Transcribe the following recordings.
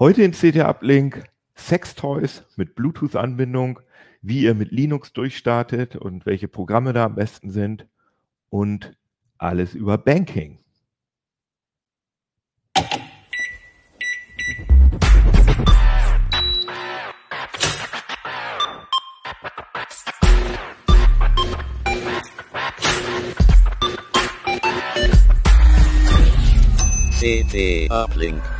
Heute in CT Uplink Sextoys mit Bluetooth-Anbindung, wie ihr mit Linux durchstartet und welche Programme da am besten sind und alles über Banking. CT Uplink.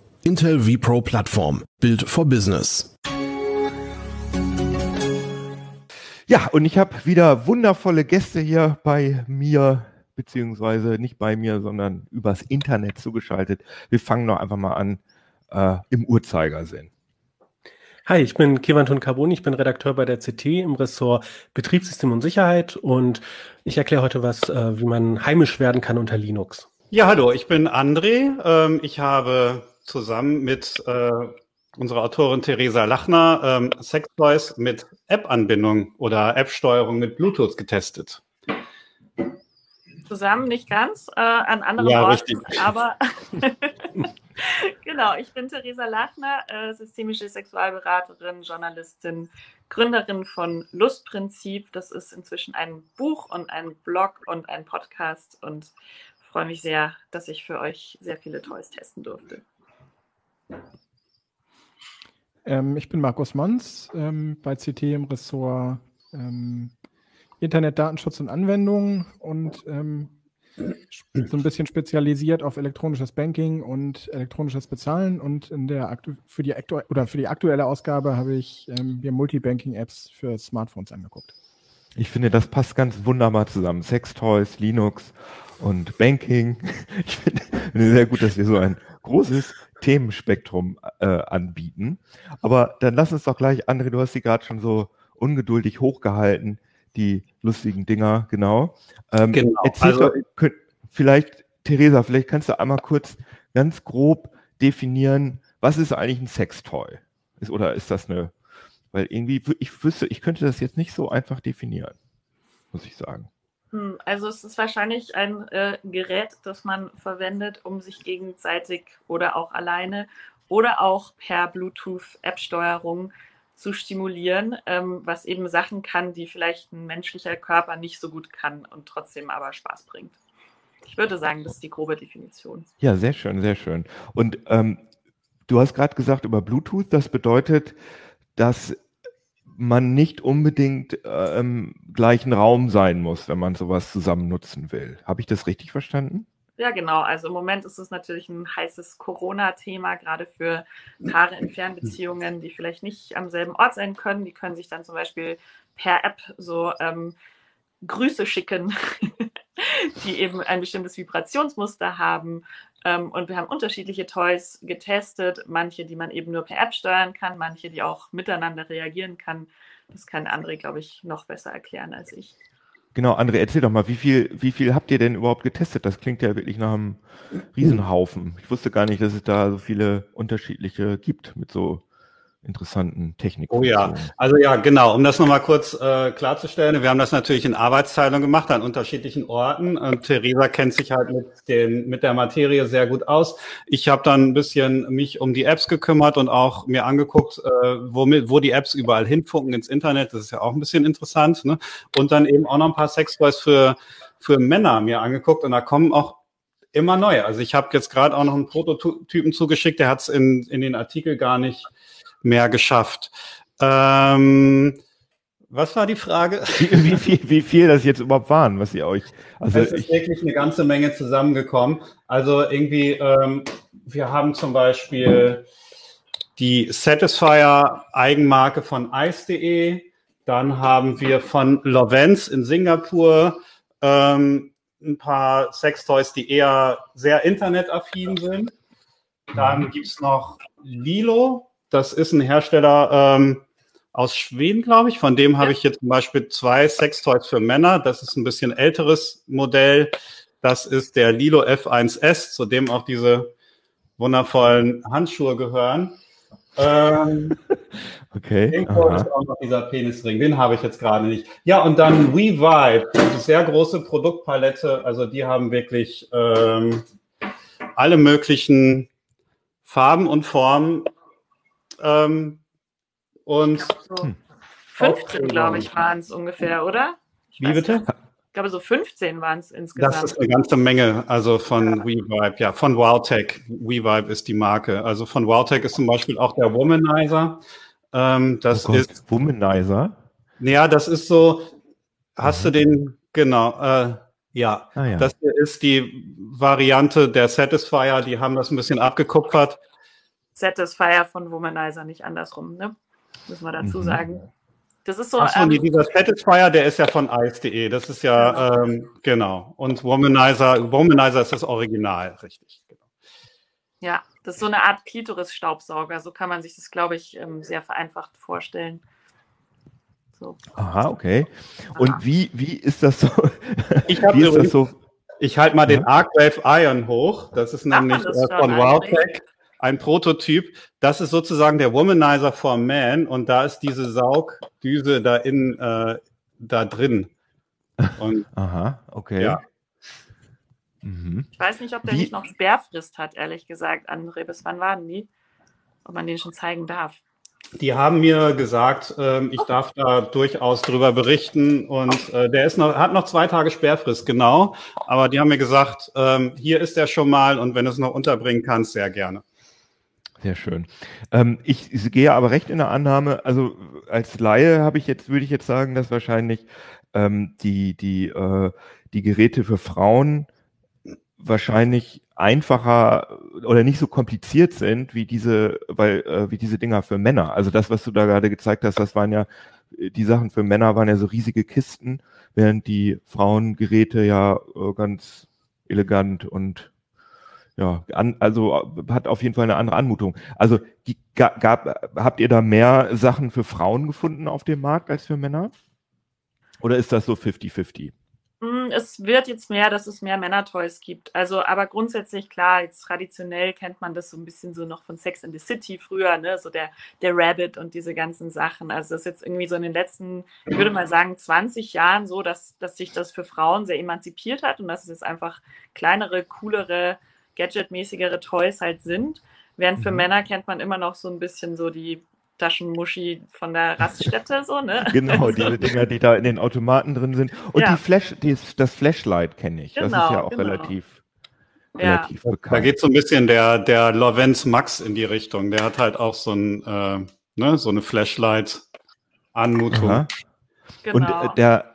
Intel vPro Plattform. Build for Business. Ja, und ich habe wieder wundervolle Gäste hier bei mir, beziehungsweise nicht bei mir, sondern übers Internet zugeschaltet. Wir fangen noch einfach mal an äh, im Uhrzeigersinn. Hi, ich bin Kevanton Carboni, ich bin Redakteur bei der CT im Ressort Betriebssystem und Sicherheit und ich erkläre heute was, äh, wie man heimisch werden kann unter Linux. Ja, hallo, ich bin André. Ähm, ich habe zusammen mit äh, unserer Autorin Theresa Lachner ähm, Sextoys mit App-Anbindung oder App-Steuerung mit Bluetooth getestet. Zusammen, nicht ganz, äh, an anderen Ja, Orten, richtig. aber genau, ich bin Theresa Lachner, äh, systemische Sexualberaterin, Journalistin, Gründerin von Lustprinzip. Das ist inzwischen ein Buch und ein Blog und ein Podcast und freue mich sehr, dass ich für euch sehr viele Toys testen durfte. Ähm, ich bin Markus Mons ähm, bei CT im Ressort ähm, Internet, Datenschutz und Anwendungen und ähm, so ein bisschen spezialisiert auf elektronisches Banking und elektronisches Bezahlen. Und in der für die oder für die aktuelle Ausgabe habe ich ähm, mir Multibanking-Apps für Smartphones angeguckt. Ich finde, das passt ganz wunderbar zusammen. Sextoys, Linux und Banking. Ich finde finde sehr gut, dass wir so ein großes Themenspektrum äh, anbieten. Aber dann lass uns doch gleich, André, du hast sie gerade schon so ungeduldig hochgehalten, die lustigen Dinger, genau. Ähm, Genau, also- doch, könnt, vielleicht, Theresa, vielleicht kannst du einmal kurz ganz grob definieren, was ist eigentlich ein Sextoy? Ist, oder ist das eine, weil irgendwie, ich wüsste, ich könnte das jetzt nicht so einfach definieren, muss ich sagen. Hm, Also es ist wahrscheinlich ein äh, Gerät, das man verwendet, um sich gegenseitig oder auch alleine oder auch per Bluetooth-App-Steuerung zu stimulieren, ähm, was eben Sachen kann, die vielleicht ein menschlicher Körper nicht so gut kann und trotzdem aber Spaß bringt. Ich würde sagen, das ist die grobe Definition. Ja, sehr schön, sehr schön. Und ähm, du hast gerade gesagt über Bluetooth, das bedeutet, dass man nicht unbedingt äh, im gleichen Raum sein muss, wenn man sowas zusammen nutzen will. Habe ich das richtig verstanden? Ja, genau. Also im Moment ist es natürlich ein heißes Corona-Thema, gerade für Paare in Fernbeziehungen, die vielleicht nicht am selben Ort sein können. Die können sich dann zum Beispiel per App so ähm, Grüße schicken, die eben ein bestimmtes Vibrationsmuster haben. Ähm, und wir haben unterschiedliche Toys getestet, manche, die man eben nur per App steuern kann, manche, die auch miteinander reagieren kann. Das kann André, glaube ich, noch besser erklären als ich. Genau, André, erzähl doch mal, wie viel, wie viel habt ihr denn überhaupt getestet? Das klingt ja wirklich nach einem Riesenhaufen. Ich wusste gar nicht, dass es da so viele unterschiedliche gibt mit so interessanten Techniken. Oh ja, also ja, genau, um das nochmal kurz äh, klarzustellen, wir haben das natürlich in Arbeitsteilung gemacht an unterschiedlichen Orten und Theresa kennt sich halt mit, den, mit der Materie sehr gut aus. Ich habe dann ein bisschen mich um die Apps gekümmert und auch mir angeguckt, äh, womit, wo die Apps überall hinfunken ins Internet, das ist ja auch ein bisschen interessant. Ne? Und dann eben auch noch ein paar Sextoys für, für Männer mir angeguckt und da kommen auch immer neue. Also ich habe jetzt gerade auch noch einen Prototypen zugeschickt, der hat es in, in den Artikel gar nicht mehr geschafft. Ähm, was war die Frage? Wie, wie, viel, wie viel das jetzt überhaupt waren, was ihr euch. Also es ist ich, wirklich eine ganze Menge zusammengekommen. Also irgendwie, ähm, wir haben zum Beispiel die Satisfier Eigenmarke von ice.de. Dann haben wir von Lovens in Singapur ähm, ein paar Sextoys, die eher sehr internetaffin sind. Dann gibt's noch Lilo. Das ist ein Hersteller ähm, aus Schweden, glaube ich. Von dem habe ich jetzt zum Beispiel zwei Sextoys für Männer. Das ist ein bisschen älteres Modell. Das ist der Lilo F1S, zu dem auch diese wundervollen Handschuhe gehören. Ähm, Okay. Irgendwo aha. ist auch noch dieser Penisring, den habe ich jetzt gerade nicht. Ja, und dann WeVibe, eine sehr große Produktpalette. Also die haben wirklich ähm, alle möglichen Farben und Formen. Ähm, und So Hm. 15, glaube ich, waren es ungefähr, oder? Ich wie bitte? nicht. Ich glaube, so 15 waren es insgesamt. Das ist eine ganze Menge, also von WeVibe, ja, von Wowtech. WeVibe ist die Marke. Also von Wowtech ist zum Beispiel auch der Womanizer. Ähm, das oh Gott, ist Womanizer. Ja, das ist so, hast du den, genau, äh, ja. Ah ja. Das hier ist die Variante der Satisfier, die haben das ein bisschen abgekupfert. Satisfier von Womanizer, nicht andersrum, ne? Müssen wir dazu Mhm. sagen. Das ist so, Achso, ähm, dieser Satisfier, der ist ja von ice.de, das ist ja, ähm, genau. Und Womanizer, Womanizer ist das Original, richtig. Genau. ja, das ist so eine Art Klitoris-Staubsauger. So kann man sich das, glaube ich, ähm, sehr vereinfacht vorstellen. So. Aha, okay. Und Aha. wie, wie ist das so? Ich habe übrigens, so? ich halte mal den Ja. Arcwave Iron hoch, das ist man nämlich das äh, von eigentlich? Ein Prototyp. Das ist sozusagen der Womanizer for Man und da ist diese Saugdüse da in äh, da drin. Und Aha, okay. Ja. Mhm. Ich weiß nicht, ob der Wie- nicht noch Sperrfrist hat, ehrlich gesagt, André. Bis wann waren die? Ob man den schon zeigen darf. die haben mir gesagt, ähm, ich darf da durchaus drüber berichten und äh, der ist noch, hat noch zwei Tage Sperrfrist, genau. Aber die haben mir gesagt, ähm, hier ist er schon mal und wenn du es noch unterbringen kannst, sehr gerne. Sehr schön. Ähm, ich gehe aber recht in der Annahme, also als Laie habe ich jetzt, würde ich jetzt sagen, dass wahrscheinlich ähm, die, die, äh, die Geräte für Frauen wahrscheinlich einfacher oder nicht so kompliziert sind wie diese, weil, äh, wie diese Dinger für Männer. Also das, was du da gerade gezeigt hast, das waren ja, die Sachen für Männer waren ja so riesige Kisten, während die Frauengeräte ja äh, ganz elegant und ja, an, also hat auf jeden Fall eine andere Anmutung. Also die, ga- gab, habt ihr da mehr Sachen für Frauen gefunden auf dem Markt als für Männer? Oder ist das so 50-50? Mm, Es wird jetzt mehr, dass es mehr Männer-Toys gibt. Also, aber grundsätzlich, klar, jetzt traditionell kennt man das so ein bisschen so noch von Sex in the City früher, ne? So der, der Rabbit und diese ganzen Sachen. Also, das ist jetzt irgendwie so in den letzten, ich würde mal sagen, 20 Jahren so, dass, dass sich das für Frauen sehr emanzipiert hat und dass es jetzt einfach kleinere, coolere, gadgetmäßigere Toys halt sind. Während für Mhm. Männer kennt man immer noch so ein bisschen so die Taschenmuschi von der Raststätte, so, ne? Genau, So. diese Dinger, die da in den Automaten drin sind. Und Ja. die Flash, die, das Flashlight kenne ich. das ist Genau, ja auch genau. relativ, Ja. relativ Da bekannt. geht so ein bisschen der, der Lorenz Max in die Richtung. Der hat halt auch so ein, äh, ne, so eine Flashlight-Anmutung. Aha. Genau. Und äh, der,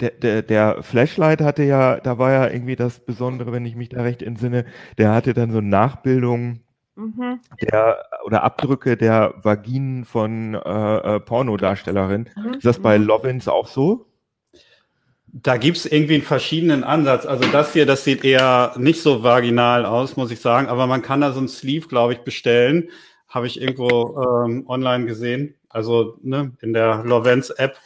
der, der, der Flashlight hatte ja, da war ja irgendwie das Besondere, wenn ich mich da recht entsinne, der hatte dann so Nachbildungen mhm. der oder Abdrücke der Vaginen von äh, äh, Pornodarstellerinnen. Mhm. Ist das bei Lovins auch so? Da gibt's irgendwie einen verschiedenen Ansatz. Also das hier, das sieht eher nicht so vaginal aus, muss ich sagen. Aber man kann da so ein Sleeve, glaube ich, bestellen. Habe ich irgendwo ähm, online gesehen. Also ne, in der Lorenz-App.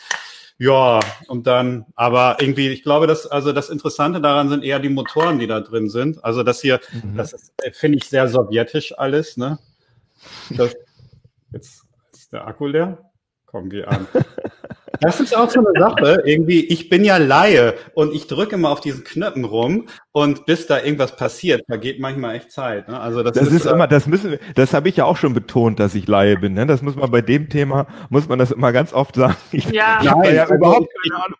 Ja, und dann, aber irgendwie, ich glaube, dass, also das Interessante daran sind eher die Motoren, die da drin sind. Also das hier, Mhm. das äh, finde ich, sehr sowjetisch alles, ne? Das, jetzt ist der Akku leer. Komm, geh an. Das ist auch so eine Sache. Irgendwie, ich bin ja Laie und ich drücke immer auf diesen Knöpfen rum und bis da irgendwas passiert, vergeht manchmal echt Zeit. Ne? Also das, Das ist äh, immer, das müssen, wir- das habe ich ja auch schon betont, dass ich Laie bin. Ne? Das muss man bei dem Thema, muss man das immer ganz oft sagen. Ich, Ja. ich Nein, ja also überhaupt keine Ahnung.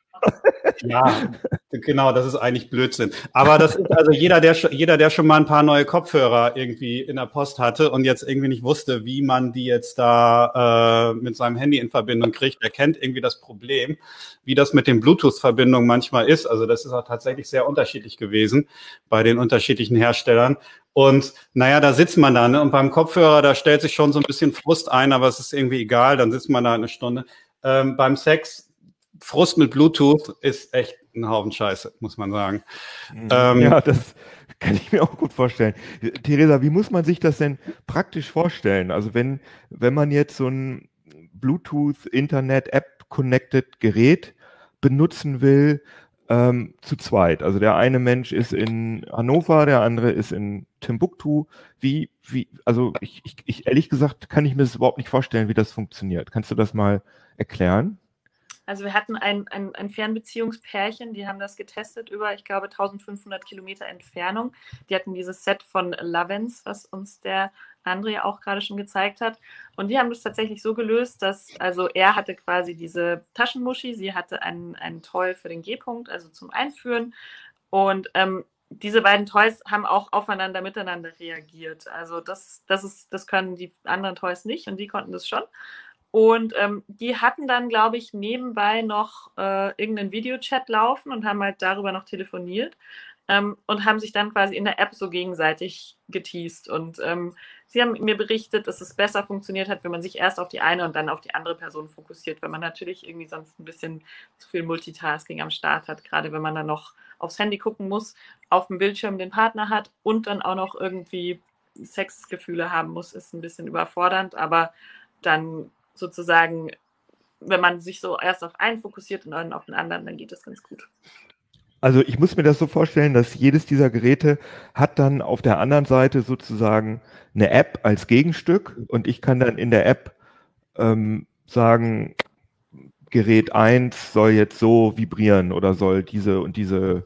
Ja, genau, das ist eigentlich Blödsinn. Aber das ist also jeder, der schon, jeder, der schon mal ein paar neue Kopfhörer irgendwie in der Post hatte und jetzt irgendwie nicht wusste, wie man die jetzt da äh, mit seinem Handy in Verbindung kriegt, der kennt irgendwie das Problem, wie das mit den Bluetooth-Verbindungen manchmal ist. Also das ist auch tatsächlich sehr unterschiedlich gewesen bei den unterschiedlichen Herstellern. Und naja, da sitzt man da, ne? Und beim Kopfhörer, da stellt sich schon so ein bisschen Frust ein, aber es ist irgendwie egal, dann sitzt man da eine Stunde. Ähm, beim Sex, Frust mit Bluetooth ist echt ein Haufen Scheiße, muss man sagen. Ähm, Ja, das Kann ich mir auch gut vorstellen. Theresa, wie muss man sich das denn praktisch vorstellen? Also wenn, wenn man jetzt so ein Bluetooth, Internet, App-connected Gerät benutzen will, ähm, zu zweit. Also der eine Mensch ist in Hannover, der andere ist in Timbuktu. Wie, wie, also ich, ich, ich ehrlich gesagt kann ich mir das überhaupt nicht vorstellen, wie das funktioniert. Kannst du das mal erklären? Also wir hatten ein, ein, ein Fernbeziehungspärchen, die haben das getestet über, ich glaube, 1500 Kilometer Entfernung. Die hatten dieses Set von Lavens, was uns der André auch gerade schon gezeigt hat. Und die haben das tatsächlich so gelöst, dass, also er hatte quasi diese Taschenmuschi, sie hatte einen, einen Toy für den G-Punkt, also zum Einführen. Und ähm, diese beiden Toys haben auch aufeinander miteinander reagiert. Also das, das ist, das können die anderen Toys nicht und die konnten das schon. Und ähm, die hatten dann, glaube ich, nebenbei noch äh, irgendeinen Videochat laufen und haben halt darüber noch telefoniert ähm, und haben sich dann quasi in der App so gegenseitig geteased. Und ähm, sie haben mir berichtet, dass es besser funktioniert hat, wenn man sich erst auf die eine und dann auf die andere Person fokussiert, weil man natürlich irgendwie sonst ein bisschen zu viel Multitasking am Start hat, gerade wenn man dann noch aufs Handy gucken muss, auf dem Bildschirm den Partner hat und dann auch noch irgendwie Sexgefühle haben muss, ist ein bisschen überfordernd, aber dann sozusagen, wenn man sich so erst auf einen fokussiert und dann auf den anderen, dann geht das ganz gut. Also ich muss mir das so vorstellen, dass jedes dieser Geräte hat dann auf der anderen Seite sozusagen eine App als Gegenstück und ich kann dann in der App ähm, sagen, Gerät 1 soll jetzt so vibrieren oder soll diese und diese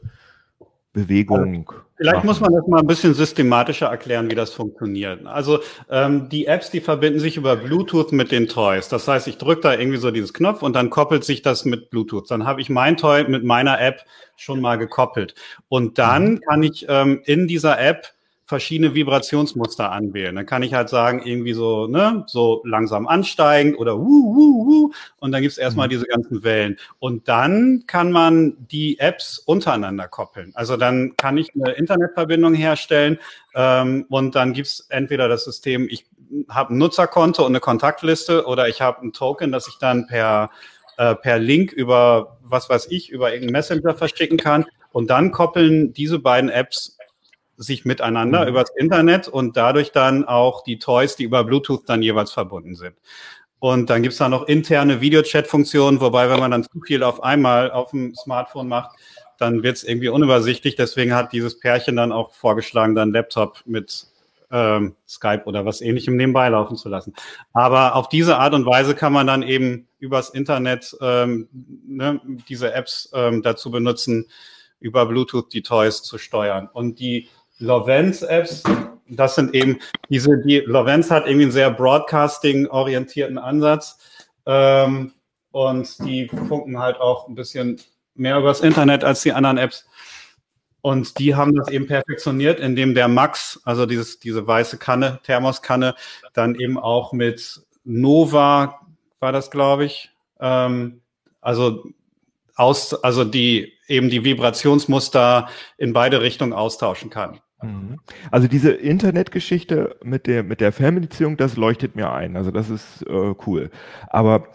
Bewegung. Vielleicht machen. muss man das mal ein bisschen systematischer erklären, wie das funktioniert. Also ähm, die Apps, die verbinden sich über Bluetooth mit den Toys. Das heißt, ich drücke da irgendwie so dieses Knopf und dann koppelt sich das mit Bluetooth. Dann habe ich mein Toy mit meiner App schon mal gekoppelt. Und dann mhm. kann ich ähm, in dieser App verschiedene Vibrationsmuster anwählen. Dann kann ich halt sagen, irgendwie so, ne, so langsam ansteigend oder wuh, wuh, wuh. Und dann gibt's erstmal mhm. diese ganzen Wellen. Und dann kann man die Apps untereinander koppeln. Also dann kann ich eine Internetverbindung herstellen ähm, und dann gibt's entweder das System, ich habe ein Nutzerkonto und eine Kontaktliste oder ich habe ein Token, das ich dann per äh, per Link über was weiß ich, über irgendeinen Messenger verschicken kann. Und dann koppeln diese beiden Apps sich miteinander mhm. übers Internet und dadurch dann auch die Toys, die über Bluetooth dann jeweils verbunden sind. Und dann gibt's da noch interne Videochat-Funktionen, wobei, wenn man dann zu viel auf einmal auf dem Smartphone macht, dann wird's irgendwie unübersichtlich. Deswegen hat dieses Pärchen dann auch vorgeschlagen, dann Laptop mit ähm, Skype oder was ähnlichem nebenbei laufen zu lassen. Aber auf diese Art und Weise kann man dann eben übers Internet ähm, ne, diese Apps ähm, dazu benutzen, über Bluetooth die Toys zu steuern. Und die Lovens-Apps, das sind eben diese, die Lovens hat irgendwie einen sehr Broadcasting-orientierten Ansatz. Ähm, und die funken halt auch ein bisschen mehr übers Internet als die anderen Apps. Und die haben das eben perfektioniert, indem der Max, also dieses, diese weiße Kanne, Thermoskanne, dann eben auch mit Nova, war das, glaube ich, ähm, also aus, also die eben die Vibrationsmuster in beide Richtungen austauschen kann. Mhm. Also diese Internetgeschichte mit der mit der Fernbeziehung, das leuchtet mir ein. Also das ist äh, cool. Aber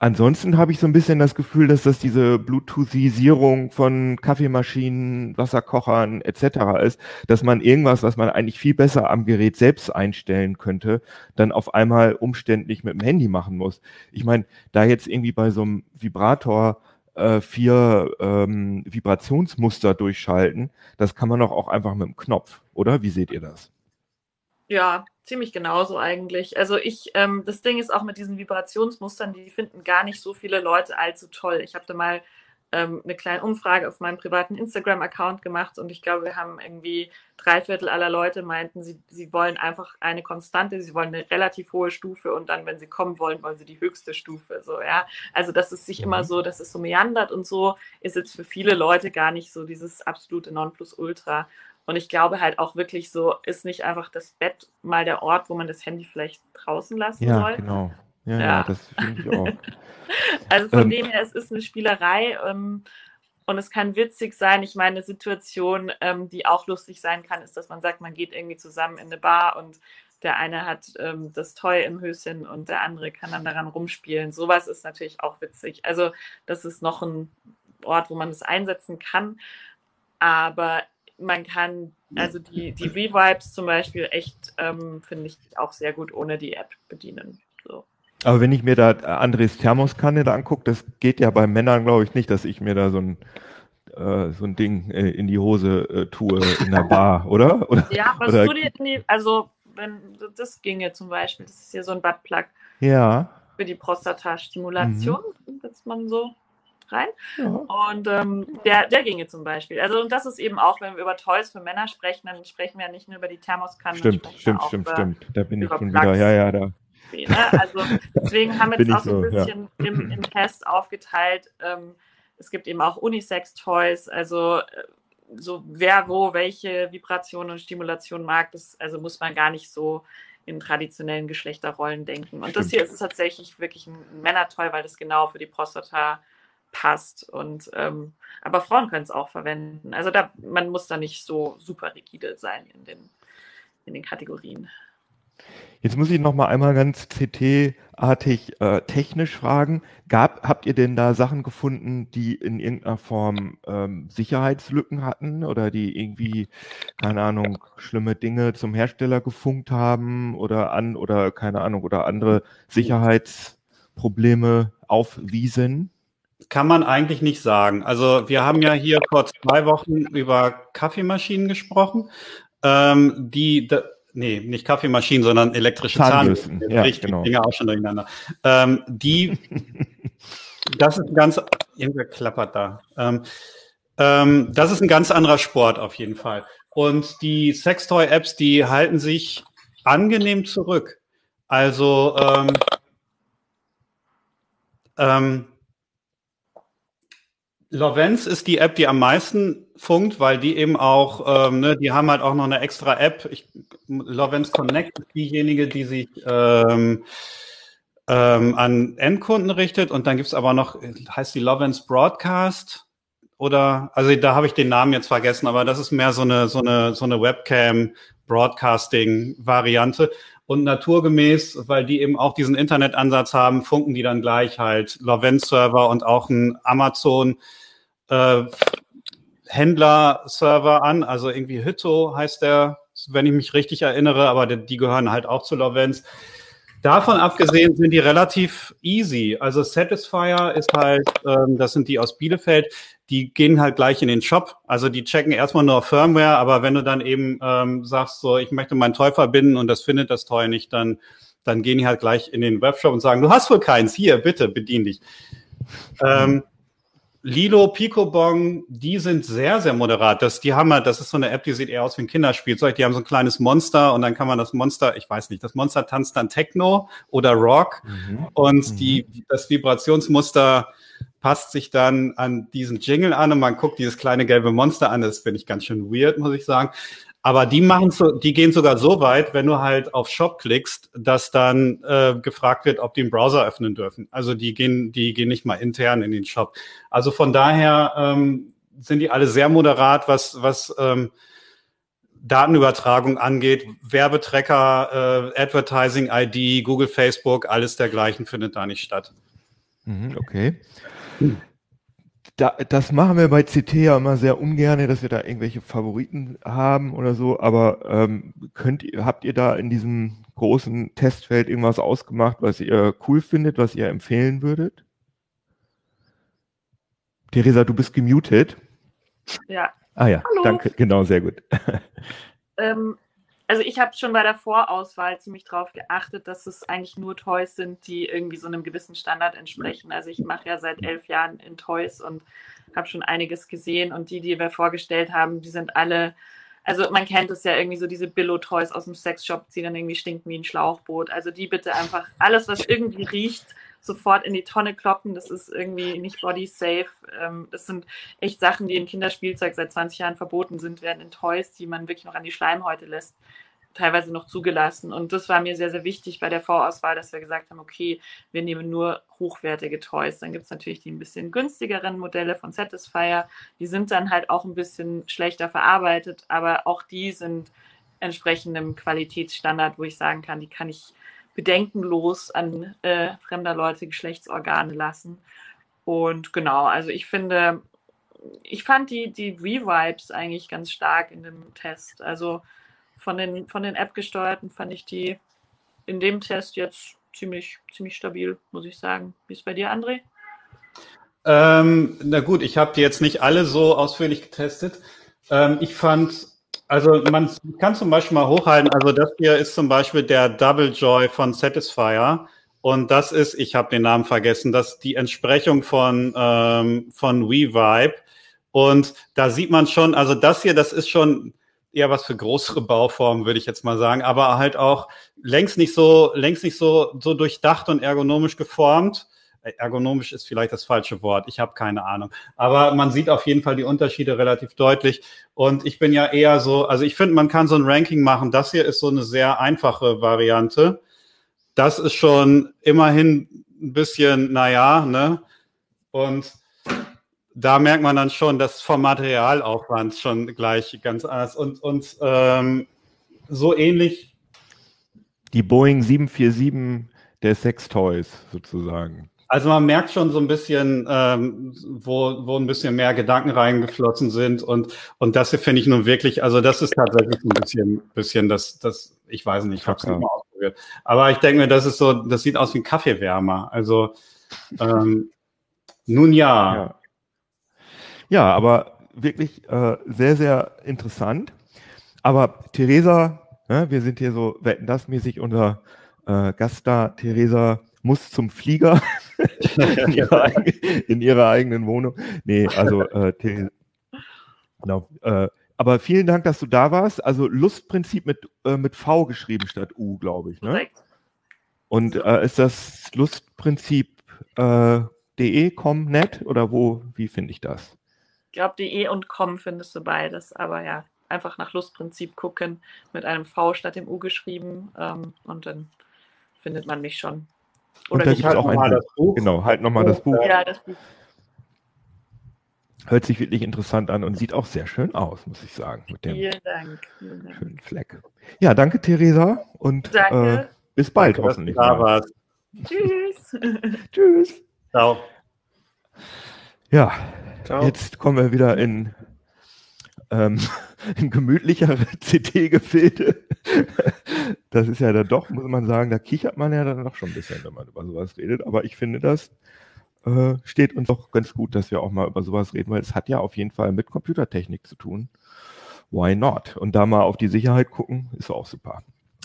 ansonsten habe ich so ein bisschen das Gefühl, dass das diese Bluetoothisierung von Kaffeemaschinen, Wasserkochern etc. ist, dass man irgendwas, was man eigentlich viel besser am Gerät selbst einstellen könnte, dann auf einmal umständlich mit dem Handy machen muss. Ich meine, da jetzt irgendwie bei so einem Vibrator äh, vier ähm, Vibrationsmuster durchschalten. Das kann man doch auch einfach mit dem Knopf, oder? Wie seht ihr das? Ja, ziemlich genauso eigentlich. Also ich, ähm, das Ding ist auch mit diesen Vibrationsmustern, die finden gar nicht so viele Leute allzu toll. Ich habe da mal ähm, eine kleine Umfrage auf meinem privaten Instagram-Account gemacht und ich glaube, wir haben irgendwie drei Viertel aller Leute meinten, sie, sie wollen einfach eine Konstante, sie wollen eine relativ hohe Stufe und dann, wenn sie kommen wollen, wollen sie die höchste Stufe. So, ja. Also, dass es sich immer mhm. so, dass es so meandert und so, ist jetzt für viele Leute gar nicht so dieses absolute Nonplusultra. Und ich glaube halt auch wirklich so, ist nicht einfach das Bett mal der Ort, wo man das Handy vielleicht draußen lassen ja, soll. Genau. Ja, ja. das finde ich auch. also von ähm, dem her, es ist eine Spielerei ähm, und es kann witzig sein. Ich meine, eine Situation, ähm, die auch lustig sein kann, ist, dass man sagt, man geht irgendwie zusammen in eine Bar und der eine hat ähm, das Toy im Höschen und der andere kann dann daran rumspielen. Sowas ist natürlich auch witzig. Also das ist noch ein Ort, wo man das einsetzen kann. Aber man kann, also die, die Revibes zum Beispiel echt, ähm, finde ich auch sehr gut ohne die App bedienen. Aber wenn ich mir da Andres Thermoskanne da angucke, das geht ja bei Männern, glaube ich, nicht, dass ich mir da so ein äh, so ein Ding äh, in die Hose äh, tue in der Bar, oder? oder? Ja, was oder, du dir die, also wenn das ginge zum Beispiel, das ist hier so ein Buttplug Ja. für die Prostatastimulation, setzt man so rein. ja. Und ähm, der, der ginge zum Beispiel. Also und das ist eben auch, wenn wir über Toys für Männer sprechen, dann sprechen wir ja nicht nur über die Thermoskanne. Stimmt, stimmt, stimmt, über stimmt. Da bin ich schon Plugs. wieder, ja, ja, da. Ne? Also deswegen haben wir jetzt auch so ein so, ja. bisschen im, im Test aufgeteilt. Ähm, es gibt eben auch Unisex-Toys, also äh, so wer wo welche Vibration und Stimulation mag, das also muss man gar nicht so in traditionellen Geschlechterrollen denken. Und das Stimmt. hier ist tatsächlich wirklich ein Männertoy, weil das genau für die Prostata passt. Und ähm, aber Frauen können es auch verwenden. Also da man muss da nicht so super rigide sein in den in den Kategorien. Jetzt muss ich noch mal einmal ganz CT-artig äh, technisch fragen. Gab, habt ihr denn da Sachen gefunden, die in irgendeiner Form ähm, Sicherheitslücken hatten oder die irgendwie, keine Ahnung, schlimme Dinge zum Hersteller gefunkt haben oder an oder keine Ahnung oder andere Sicherheitsprobleme aufwiesen? Kann man eigentlich nicht sagen. Also wir haben ja hier vor zwei Wochen über Kaffeemaschinen gesprochen. Ähm, die, nee, nicht Kaffeemaschinen, sondern elektrische Zahnbürsten, ja, Richtig, genau. Dinge auch schon durcheinander. Ähm, die, das ist ein ganz, irgendwer klappert da. Ähm, ähm, das ist ein ganz anderer Sport auf jeden Fall. Und die Sextoy-Apps, die halten sich angenehm zurück. Also ähm, ähm, Lovens ist die App, die am meisten funkt, weil die eben auch, ähm, ne, die haben halt auch noch eine extra App. Ich, Lovens Connect ist diejenige, die sich ähm, ähm, an Endkunden richtet. Und dann gibt's aber noch, heißt die Lovens Broadcast? Oder, also da habe ich den Namen jetzt vergessen, aber das ist mehr so eine, so eine, so eine Webcam-Broadcasting-Variante. Und naturgemäß, weil die eben auch diesen Internetansatz haben, funken die dann gleich halt Lovens-Server und auch ein Amazon äh, Händler-Server an. Also irgendwie Hütto heißt der, wenn ich mich richtig erinnere, aber die, die gehören halt auch zu Lovens. Davon abgesehen sind die relativ easy. Also Satisfier ist halt, ähm, das sind die aus Bielefeld, die gehen halt gleich in den Shop. Also die checken erstmal nur Firmware, aber wenn du dann eben ähm, sagst, so ich möchte mein Toy verbinden und das findet das Toy nicht, dann, dann gehen die halt gleich in den Webshop und sagen, du hast wohl keins, hier, bitte, bedien dich. Ähm, Lilo, Picobong, die sind sehr, sehr moderat. Das, die haben halt, das ist so eine App, die sieht eher aus wie ein Kinderspielzeug. Die haben so ein kleines Monster und dann kann man das Monster, ich weiß nicht, das Monster tanzt dann Techno oder Rock und Mhm. die, das Vibrationsmuster passt sich dann an diesen Jingle an und man guckt dieses kleine gelbe Monster an. Das finde ich ganz schön weird, muss ich sagen. Aber die machen so, die gehen sogar so weit, wenn du halt auf Shop klickst, dass dann äh, gefragt wird, ob die einen Browser öffnen dürfen. Also die gehen, die gehen nicht mal intern in den Shop. Also von daher ähm, sind die alle sehr moderat, was was ähm, Datenübertragung angeht, Werbetrecker, äh, Advertising ID, Google, Facebook, alles dergleichen findet da nicht statt. Mhm, okay. Da, das machen wir bei CT ja immer sehr ungern, dass wir da irgendwelche Favoriten haben oder so, aber ähm, könnt ihr, habt ihr da in diesem großen Testfeld irgendwas ausgemacht, was ihr cool findet, was ihr empfehlen würdet? Theresa, du bist gemutet. Ja, Ah ja, Hallo. danke, genau, sehr gut. Ähm, also ich habe schon bei der Vorauswahl ziemlich drauf geachtet, dass es eigentlich nur Toys sind, die irgendwie so einem gewissen Standard entsprechen. Also ich mache ja seit elf Jahren in Toys und habe schon einiges gesehen und die, die wir vorgestellt haben, die sind alle, also man kennt es ja irgendwie so diese Billo-Toys aus dem Sexshop, die dann irgendwie stinken wie ein Schlauchboot. Also die bitte einfach alles, was irgendwie riecht, sofort in die Tonne kloppen. Das ist irgendwie nicht body safe. Ähm, das sind echt Sachen, die in Kinderspielzeug seit 20 Jahren verboten sind, werden in Toys, die man wirklich noch an die Schleimhäute lässt, teilweise noch zugelassen. Und das war mir sehr, sehr wichtig bei der Vorauswahl, dass wir gesagt haben, okay, wir nehmen nur hochwertige Toys. Dann gibt es natürlich die ein bisschen günstigeren Modelle von Satisfyer. Die sind dann halt auch ein bisschen schlechter verarbeitet, aber auch die sind entsprechendem Qualitätsstandard, wo ich sagen kann, die kann ich bedenkenlos an äh, fremder Leute Geschlechtsorgane lassen. Und genau, also ich finde, ich fand die, die Revibes eigentlich ganz stark in dem Test. Also von den, von den App-gesteuerten fand ich die in dem Test jetzt ziemlich, ziemlich stabil, muss ich sagen. Wie ist es bei dir, André? Ähm, na gut, ich habe die jetzt nicht alle so ausführlich getestet. Ähm, ich fand, also man kann zum Beispiel mal hochhalten, also das hier ist zum Beispiel der Double Joy von Satisfyer. Und das ist, ich habe den Namen vergessen, das ist die Entsprechung von, ähm, von WeVibe. Und da sieht man schon, also das hier, das ist schon eher was für größere Bauformen, würde ich jetzt mal sagen, aber halt auch längst nicht so, längst nicht so, so durchdacht und ergonomisch geformt. Äh, ergonomisch ist vielleicht das falsche Wort, ich habe keine Ahnung. Aber man sieht auf jeden Fall die Unterschiede relativ deutlich. Und ich bin ja eher so, also ich finde, man kann so ein Ranking machen. Das hier ist so eine sehr einfache Variante. Das ist schon immerhin ein bisschen, naja, ne? Und da merkt man dann schon, dass vom Materialaufwand schon gleich ganz anders und, und ähm, so ähnlich. Die Boeing 747 der Sex Toys sozusagen. Also man merkt schon so ein bisschen, ähm, wo, wo ein bisschen mehr Gedanken reingeflossen sind und, und das hier finde ich nun wirklich, also das ist tatsächlich ein bisschen, bisschen das, das, ich weiß nicht, ich habe es nicht mal ausprobiert. Aber ich denke mir, das ist so, das sieht aus wie ein Kaffeewärmer. Also ähm, nun ja. ja. Ja, aber wirklich äh, sehr, sehr interessant. Aber Theresa, ne, wir sind hier so wetten das mäßig unser äh, Gast da. Theresa muss zum Flieger in, ihrer, in, ihrer, eigenen Wohnung. Nee, also äh, genau. Äh, aber vielen Dank, dass du da warst. Also Lustprinzip mit, äh, mit V geschrieben statt U, glaube ich. Ne? Und äh, ist das Lustprinzip äh, de, com, net oder wo, wie finde ich das? Ich glaube, de und com findest du beides, aber ja, einfach nach Lustprinzip gucken, mit einem V statt dem U geschrieben ähm, und dann findet man mich schon. Oder und da gibt es auch ein Buch. Buch. Genau, halt nochmal das Buch. Ja, das Buch. Hört sich wirklich interessant an und sieht auch sehr schön aus, muss ich sagen. Mit dem vielen Dank. Vielen Dank. Schönen Fleck. Ja, danke, Theresa. Und äh, bis bald danke, hoffentlich. Da Tschüss. Tschüss. Ciao. Ja, Ciao. Jetzt kommen wir wieder in, ähm, in gemütlichere CT-Gefilde. Das ist ja dann doch, muss man sagen, da kichert man ja dann doch schon ein bisschen, wenn man über sowas redet. Aber ich finde, das äh, steht uns doch ganz gut, dass wir auch mal über sowas reden, weil es hat ja auf jeden Fall mit Computertechnik zu tun. Why not? Und da mal auf die Sicherheit gucken, ist auch super.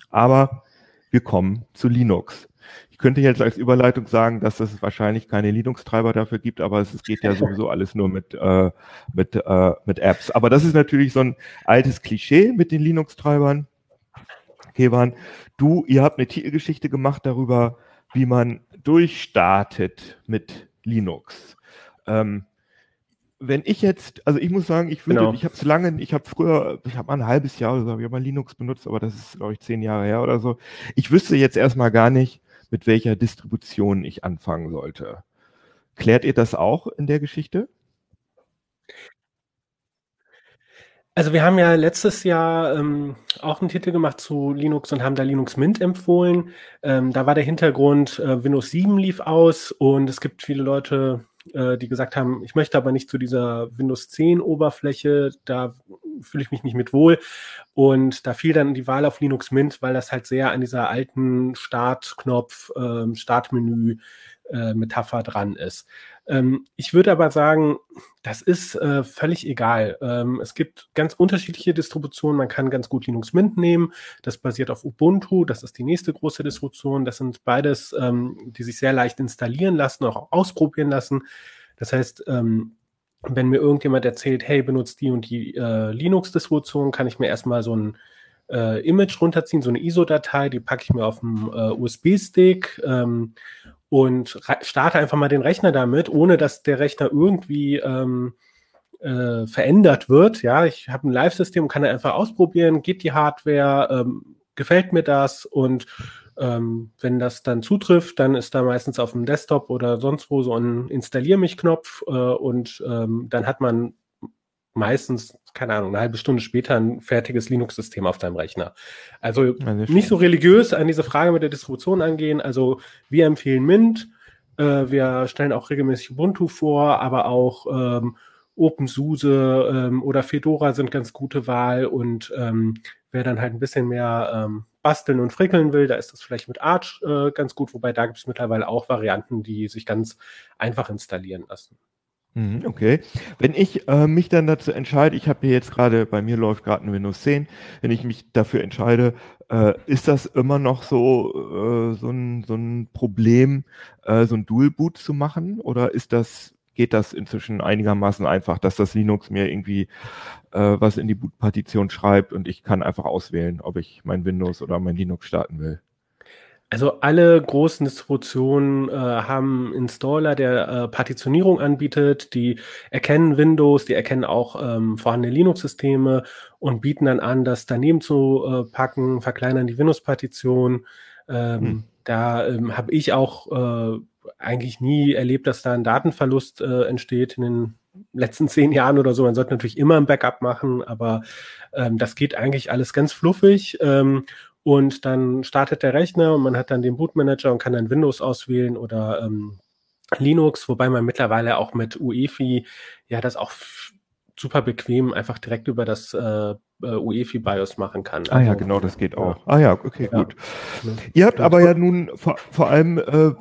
Aber wir kommen zu Linux. Ich könnte jetzt als Überleitung sagen, dass es wahrscheinlich keine Linux-Treiber dafür gibt, aber es geht ja sowieso alles nur mit, äh, mit, äh, mit Apps. Aber das ist natürlich so ein altes Klischee mit den Linux-Treibern. Kevan, du, ihr habt eine Titelgeschichte gemacht darüber, wie man durchstartet mit Linux. Ähm, wenn ich jetzt, also ich muss sagen, ich würde, genau. ich habe es lange, ich habe früher, ich habe mal ein halbes Jahr oder so, ich habe mal Linux benutzt, aber das ist, glaube ich, zehn Jahre her oder so. Ich wüsste jetzt erstmal gar nicht, mit welcher Distribution ich anfangen sollte. Klärt ihr das auch in der Geschichte? Also wir haben ja letztes Jahr ähm, auch einen Titel gemacht zu Linux und haben da Linux Mint empfohlen. Ähm, da war der Hintergrund, äh, Windows 7 lief aus und es gibt viele Leute, äh, die gesagt haben, ich möchte aber nicht zu dieser Windows 10 Oberfläche, da fühle ich mich nicht mit wohl. Und da fiel dann die Wahl auf Linux Mint, weil das halt sehr an dieser alten Startknopf, ähm, Startmenü äh, Metapher dran ist. Ähm, ich würde aber sagen, das ist äh, völlig egal. Ähm, es gibt ganz unterschiedliche Distributionen. Man kann ganz gut Linux Mint nehmen. Das basiert auf Ubuntu. Das ist die nächste große Distribution. Das sind beides, ähm, die sich sehr leicht installieren lassen, auch ausprobieren lassen. Das heißt, ähm, wenn mir irgendjemand erzählt, hey, benutzt die und die äh, Linux-Distribution, kann ich mir erstmal so ein äh, Image runterziehen, so eine ISO-Datei, die packe ich mir auf dem äh, USB-Stick ähm, und starte einfach mal den Rechner damit, ohne dass der Rechner irgendwie ähm, äh, verändert wird. Ja, ich habe ein Live-System und kann einfach ausprobieren, geht die Hardware, ähm, gefällt mir das und ähm, wenn das dann zutrifft, dann ist da meistens auf dem Desktop oder sonst wo so ein Installier mich-Knopf äh, und ähm, dann hat man meistens, keine Ahnung, eine halbe Stunde später ein fertiges Linux-System auf deinem Rechner. Also ja, nicht so religiös an diese Frage mit der Distribution angehen. Also wir empfehlen Mint, äh, wir stellen auch regelmäßig Ubuntu vor, aber auch ähm, OpenSUSE ähm, oder Fedora sind ganz gute Wahl und ähm, wer dann halt ein bisschen mehr ähm, basteln und frickeln will, da ist das vielleicht mit Arch äh, ganz gut, wobei da gibt es mittlerweile auch Varianten, die sich ganz einfach installieren lassen. Mhm, okay. Wenn ich äh, mich dann dazu entscheide, ich habe hier jetzt gerade, bei mir läuft gerade ein Windows 10, wenn ich mich dafür entscheide, äh, ist das immer noch so, äh, so, ein, so ein Problem, äh, so ein Dual Boot zu machen? Oder ist das, geht das inzwischen einigermaßen einfach, dass das Linux mir irgendwie äh, was in die Boot-Partition schreibt und ich kann einfach auswählen, ob ich mein Windows oder mein Linux starten will? Also alle großen Distributionen äh, haben Installer, der äh, Partitionierung anbietet. Die erkennen Windows, die erkennen auch ähm, vorhandene Linux-Systeme und bieten dann an, das daneben zu äh, packen, verkleinern die Windows-Partition. Ähm, hm. Da ähm, habe ich auch äh, eigentlich nie erlebt, dass da ein Datenverlust äh, entsteht in den letzten zehn Jahren oder so. Man sollte natürlich immer ein Backup machen, aber ähm, das geht eigentlich alles ganz fluffig. Ähm, und dann startet der Rechner und man hat dann den Bootmanager und kann dann Windows auswählen oder ähm, Linux, wobei man mittlerweile auch mit UEFI ja das auch super bequem einfach direkt über das äh, äh, UEFI BIOS machen kann. Ah ja, genau, das geht auch. Ah ja, okay, ja. gut. Ihr habt aber ja nun vor, vor allem äh,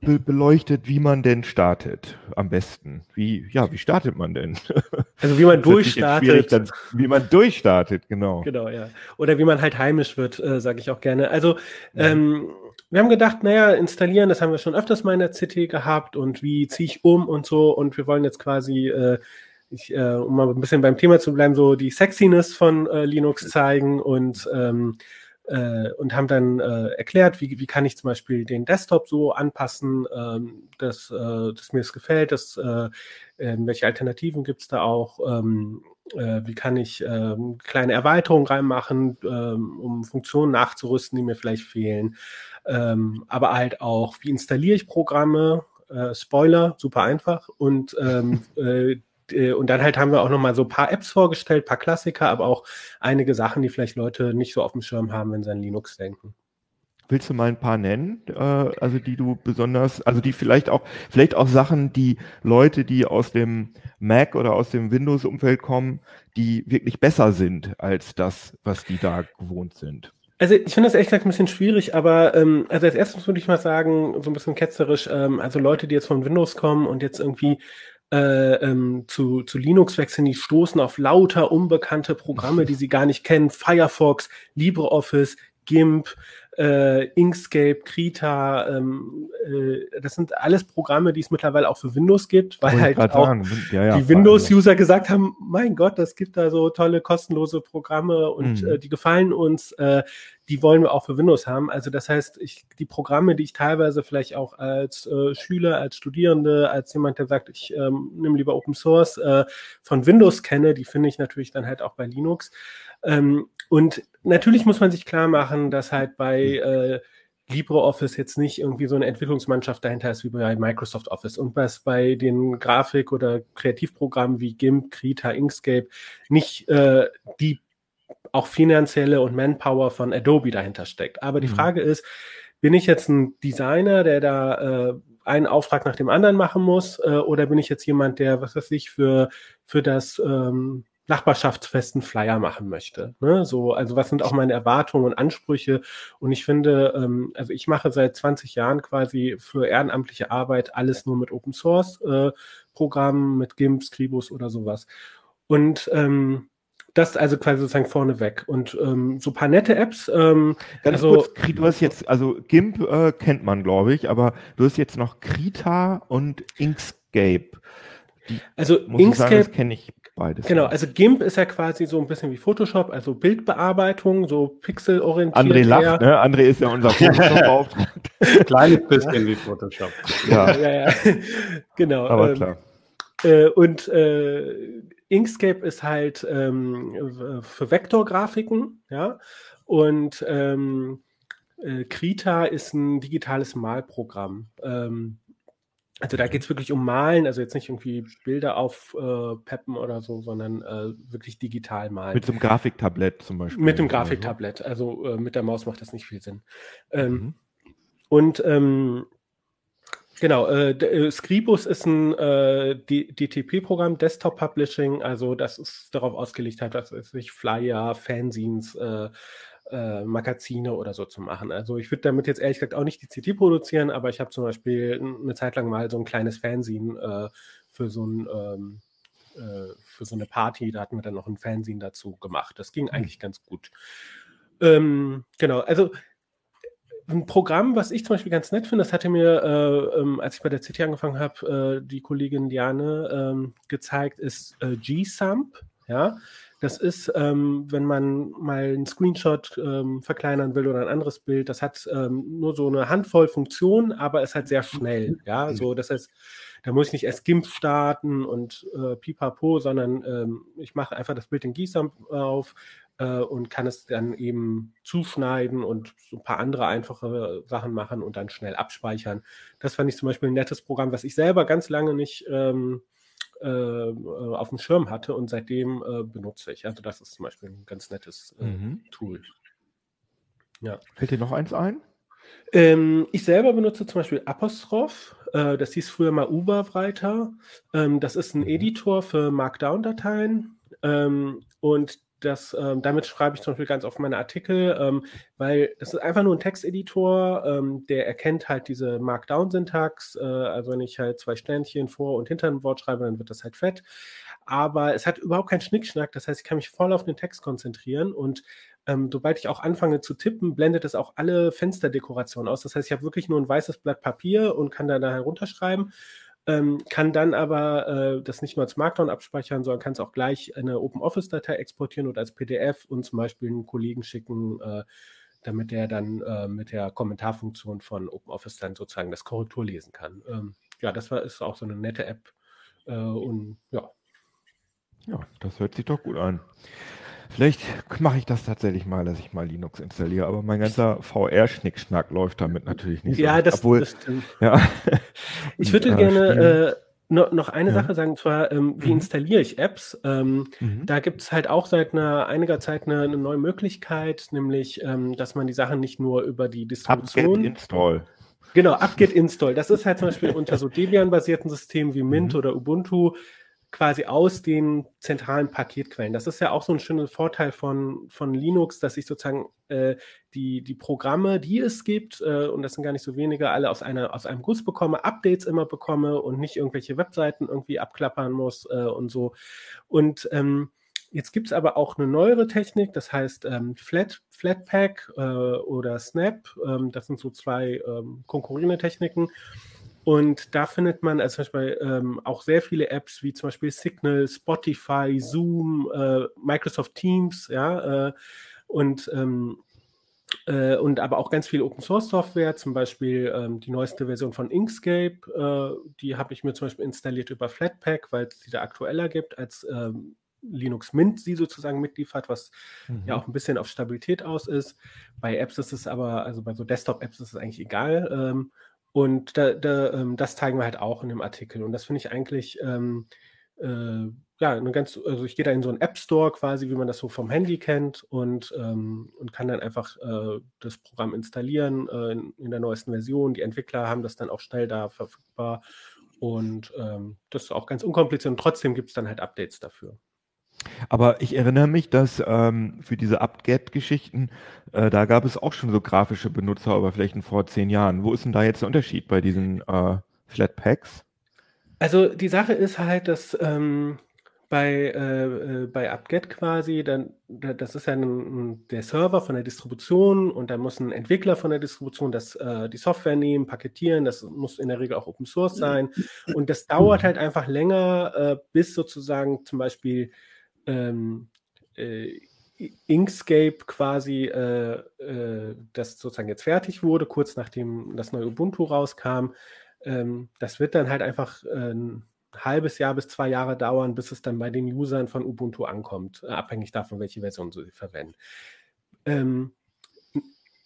be beleuchtet, wie man denn startet am besten. Wie, ja, wie startet man denn? Also wie man durchstartet. Dann, wie man durchstartet, genau. Genau, ja. Oder wie man halt heimisch wird, äh, sage ich auch gerne. Also ja. ähm, wir haben gedacht, naja, installieren, das haben wir schon öfters mal in der CT gehabt und wie ziehe ich um und so und wir wollen jetzt quasi äh, ich, äh, um mal ein bisschen beim Thema zu bleiben, so die Sexiness von äh, Linux zeigen und ähm, äh, und haben dann äh, erklärt, wie, wie kann ich zum Beispiel den Desktop so anpassen, ähm, dass, äh, dass mir es gefällt, dass, äh, äh, welche Alternativen gibt es da auch, ähm, äh, wie kann ich äh, kleine Erweiterungen reinmachen, äh, um Funktionen nachzurüsten, die mir vielleicht fehlen, ähm, aber halt auch, wie installiere ich Programme, äh, Spoiler, super einfach. Und ähm, äh, äh, und dann halt haben wir auch nochmal so ein paar Apps vorgestellt, paar Klassiker, aber auch einige Sachen, die vielleicht Leute nicht so auf dem Schirm haben, wenn sie an Linux denken. Willst du mal ein paar nennen, äh, also die du besonders, also die vielleicht auch, vielleicht auch Sachen, die Leute, die aus dem Mac oder aus dem Windows-Umfeld kommen, die wirklich besser sind als das, was die da gewohnt sind? Also ich finde das ehrlich gesagt ein bisschen schwierig, aber ähm, also als erstes würde ich mal sagen, so ein bisschen ketzerisch, ähm, also Leute, die jetzt von Windows kommen und jetzt irgendwie äh, ähm, zu, zu Linux wechseln, die stoßen auf lauter unbekannte Programme, die sie gar nicht kennen. Firefox, LibreOffice, GIMP, äh, Inkscape, Krita, ähm, äh, das sind alles Programme, die es mittlerweile auch für Windows gibt, weil halt auch ja, ja, die Windows-User gesagt haben, mein Gott, das gibt da so tolle kostenlose Programme und mhm. äh, die gefallen uns, äh, die wollen wir auch für Windows haben. Also das heißt, ich, die Programme, die ich teilweise vielleicht auch als äh, Schüler, als Studierende, als jemand, der sagt, ich ähm, nehme lieber Open Source, äh, von Windows kenne, die finde ich natürlich dann halt auch bei Linux. Ähm, und natürlich muss man sich klar machen, dass halt bei äh, LibreOffice jetzt nicht irgendwie so eine Entwicklungsmannschaft dahinter ist wie bei Microsoft Office und was bei den Grafik- oder Kreativprogrammen wie GIMP, Krita, Inkscape nicht äh, die auch finanzielle und Manpower von Adobe dahinter steckt. Aber die mhm. Frage ist, bin ich jetzt ein Designer, der da äh, einen Auftrag nach dem anderen machen muss, äh, oder bin ich jetzt jemand, der, was weiß ich, für, für das ähm, Nachbarschaftsfesten Flyer machen möchte. Ne? So, also was sind auch meine Erwartungen und Ansprüche? Und ich finde, ähm, also ich mache seit 20 Jahren quasi für ehrenamtliche Arbeit alles nur mit Open Source äh, Programmen, mit GIMP, Scribus oder sowas. Und ähm, das also quasi sozusagen vorneweg. Und ähm, so paar nette Apps. Ähm, Ganz also, kurz, du hast jetzt, also GIMP äh, kennt man, glaube ich, aber du hast jetzt noch Krita und Inkscape. Die, also Inkscape kenne ich beides. Genau, also GIMP ist ja quasi so ein bisschen wie Photoshop, also Bildbearbeitung, so pixelorientiert. André lacht, ne? André ist ja unser Photoshop-Beauftragter. Kleines bisschen wie Photoshop. Ja, ja, ja. genau. Aber ähm, klar. Äh, und äh, Inkscape ist halt ähm, für Vektorgrafiken, ja. Und ähm, äh, Krita ist ein digitales Malprogramm. Ähm, also da geht es wirklich um Malen, also jetzt nicht irgendwie Bilder aufpeppen äh, oder so, sondern äh, wirklich digital malen. Mit dem Grafiktablett zum Beispiel. Mit dem Grafiktablett, also äh, mit der Maus macht das nicht viel Sinn. Ähm, mhm. Und ähm, Genau, äh, äh, Scribus ist ein äh, DTP-Programm, Desktop Publishing, also das ist darauf ausgelegt, halt, dass es sich Flyer, Fanzines, äh, äh, Magazine oder so zu machen. Also ich würde damit jetzt ehrlich gesagt auch nicht die CT produzieren, aber ich habe zum Beispiel eine Zeit lang mal so ein kleines Fanzine äh, für so ein ähm, äh, für so eine Party, da hatten wir dann noch ein Fanzine dazu gemacht. Das ging hm. eigentlich ganz gut. Ähm, genau, also ein Programm, was ich zum Beispiel ganz nett finde, das hatte mir, äh, ähm, als ich bei der CT angefangen habe, äh, die Kollegin Diane ähm, gezeigt, ist äh, G-Sump. Ja, das ist, ähm, wenn man mal einen Screenshot ähm, verkleinern will oder ein anderes Bild, das hat ähm, nur so eine Handvoll Funktionen, aber ist halt sehr schnell. Ja, so das heißt, da muss ich nicht erst GIMP starten und äh, pipapo, sondern ähm, ich mache einfach das Bild in GISAMP auf, äh, und kann es dann eben zuschneiden und so ein paar andere einfache Sachen machen und dann schnell abspeichern. Das fand ich zum Beispiel ein nettes Programm, was ich selber ganz lange nicht ähm, äh, auf dem Schirm hatte und seitdem äh, benutze ich. Also das ist zum Beispiel ein ganz nettes äh, mhm. Tool. Ja. Fällt dir noch eins ein? Ähm, ich selber benutze zum Beispiel Apostroph. Äh, das hieß früher mal Uberwriter. Ähm, das ist ein mhm. Editor für Markdown-Dateien. Ähm, und das, ähm, damit schreibe ich zum Beispiel ganz oft meine Artikel, ähm, weil das ist einfach nur ein Texteditor, ähm, der erkennt halt diese Markdown-Syntax. Äh, also wenn ich halt zwei Sternchen vor und hinter ein Wort schreibe, dann wird das halt fett. Aber es hat überhaupt keinen Schnickschnack. Das heißt, ich kann mich voll auf den Text konzentrieren und ähm, sobald ich auch anfange zu tippen, blendet es auch alle Fensterdekorationen aus. Das heißt, ich habe wirklich nur ein weißes Blatt Papier und kann da, da herunterschreiben ähm, kann dann aber äh, das nicht nur als Markdown abspeichern, sondern kann es auch gleich eine OpenOffice-Datei exportieren und als PDF und zum Beispiel einen Kollegen schicken, äh, damit der dann äh, mit der Kommentarfunktion von OpenOffice dann sozusagen das Korrektur lesen kann. Ähm, ja, das war, ist auch so eine nette App äh, und ja. Ja, das hört sich doch gut an. Vielleicht mache ich das tatsächlich mal, dass ich mal Linux installiere, aber mein ganzer VR-Schnickschnack läuft damit natürlich nicht. Ja, so. das, Obwohl, das stimmt. Ja. Ich würde äh, gerne äh, noch, noch eine ja. Sache sagen, und zwar, ähm, wie mhm. installiere ich Apps? Ähm, mhm. Da gibt es halt auch seit einer, einiger Zeit eine, eine neue Möglichkeit, nämlich, ähm, dass man die Sachen nicht nur über die Distribution. Install. Genau, apt install. Das ist halt zum Beispiel unter so Debian-basierten Systemen wie Mint mhm. oder Ubuntu quasi aus den zentralen Paketquellen. Das ist ja auch so ein schöner Vorteil von, von Linux, dass ich sozusagen äh, die, die Programme, die es gibt, äh, und das sind gar nicht so wenige, alle aus, einer, aus einem Guss bekomme, Updates immer bekomme und nicht irgendwelche Webseiten irgendwie abklappern muss äh, und so. Und ähm, Jetzt gibt es aber auch eine neuere Technik, das heißt ähm, Flat, Flatpak äh, oder Snap. Ähm, das sind so zwei ähm, konkurrierende Techniken. Und da findet man also zum Beispiel ähm, auch sehr viele Apps wie zum Beispiel Signal, Spotify, Zoom, äh, Microsoft Teams, ja, äh, und ähm, äh, und aber auch ganz viel Open Source Software, zum Beispiel ähm, die neueste Version von Inkscape, äh, die habe ich mir zum Beispiel installiert über Flatpak, weil es die da aktueller gibt als ähm, Linux Mint sie sozusagen mitliefert, was mhm. ja auch ein bisschen auf Stabilität aus ist. Bei Apps ist es aber, also bei so Desktop-Apps ist es eigentlich egal. Ähm, und da, da, ähm, das zeigen wir halt auch in dem Artikel. Und das finde ich eigentlich, ähm, äh, ja, eine ganz, also ich gehe da in so einen App Store quasi, wie man das so vom Handy kennt und, ähm, und kann dann einfach äh, das Programm installieren äh, in, in, der neuesten Version. Die Entwickler haben das dann auch schnell da verfügbar. Und ähm, das ist auch ganz unkompliziert und trotzdem gibt es dann halt Updates dafür. Aber ich erinnere mich, dass ähm, für diese UpGet-Geschichten, äh, da gab es auch schon so grafische Benutzeroberflächen vor zehn Jahren. Wo ist denn da jetzt der Unterschied bei diesen äh, Flatpaks? Also die Sache ist halt, dass ähm, bei, äh, äh bei UpGet quasi, dann, das ist ja ein, der Server von der Distribution und da muss ein Entwickler von der Distribution das, äh, die Software nehmen, paketieren, das muss in der Regel auch Open Source sein und das dauert halt einfach länger, äh, bis sozusagen zum Beispiel ähm, äh, Inkscape quasi, äh, äh, das sozusagen jetzt fertig wurde, kurz nachdem das neue Ubuntu rauskam. Ähm, das wird dann halt einfach äh, ein halbes Jahr bis zwei Jahre dauern, bis es dann bei den Usern von Ubuntu ankommt, äh, abhängig davon, welche Version sie verwenden. Ähm,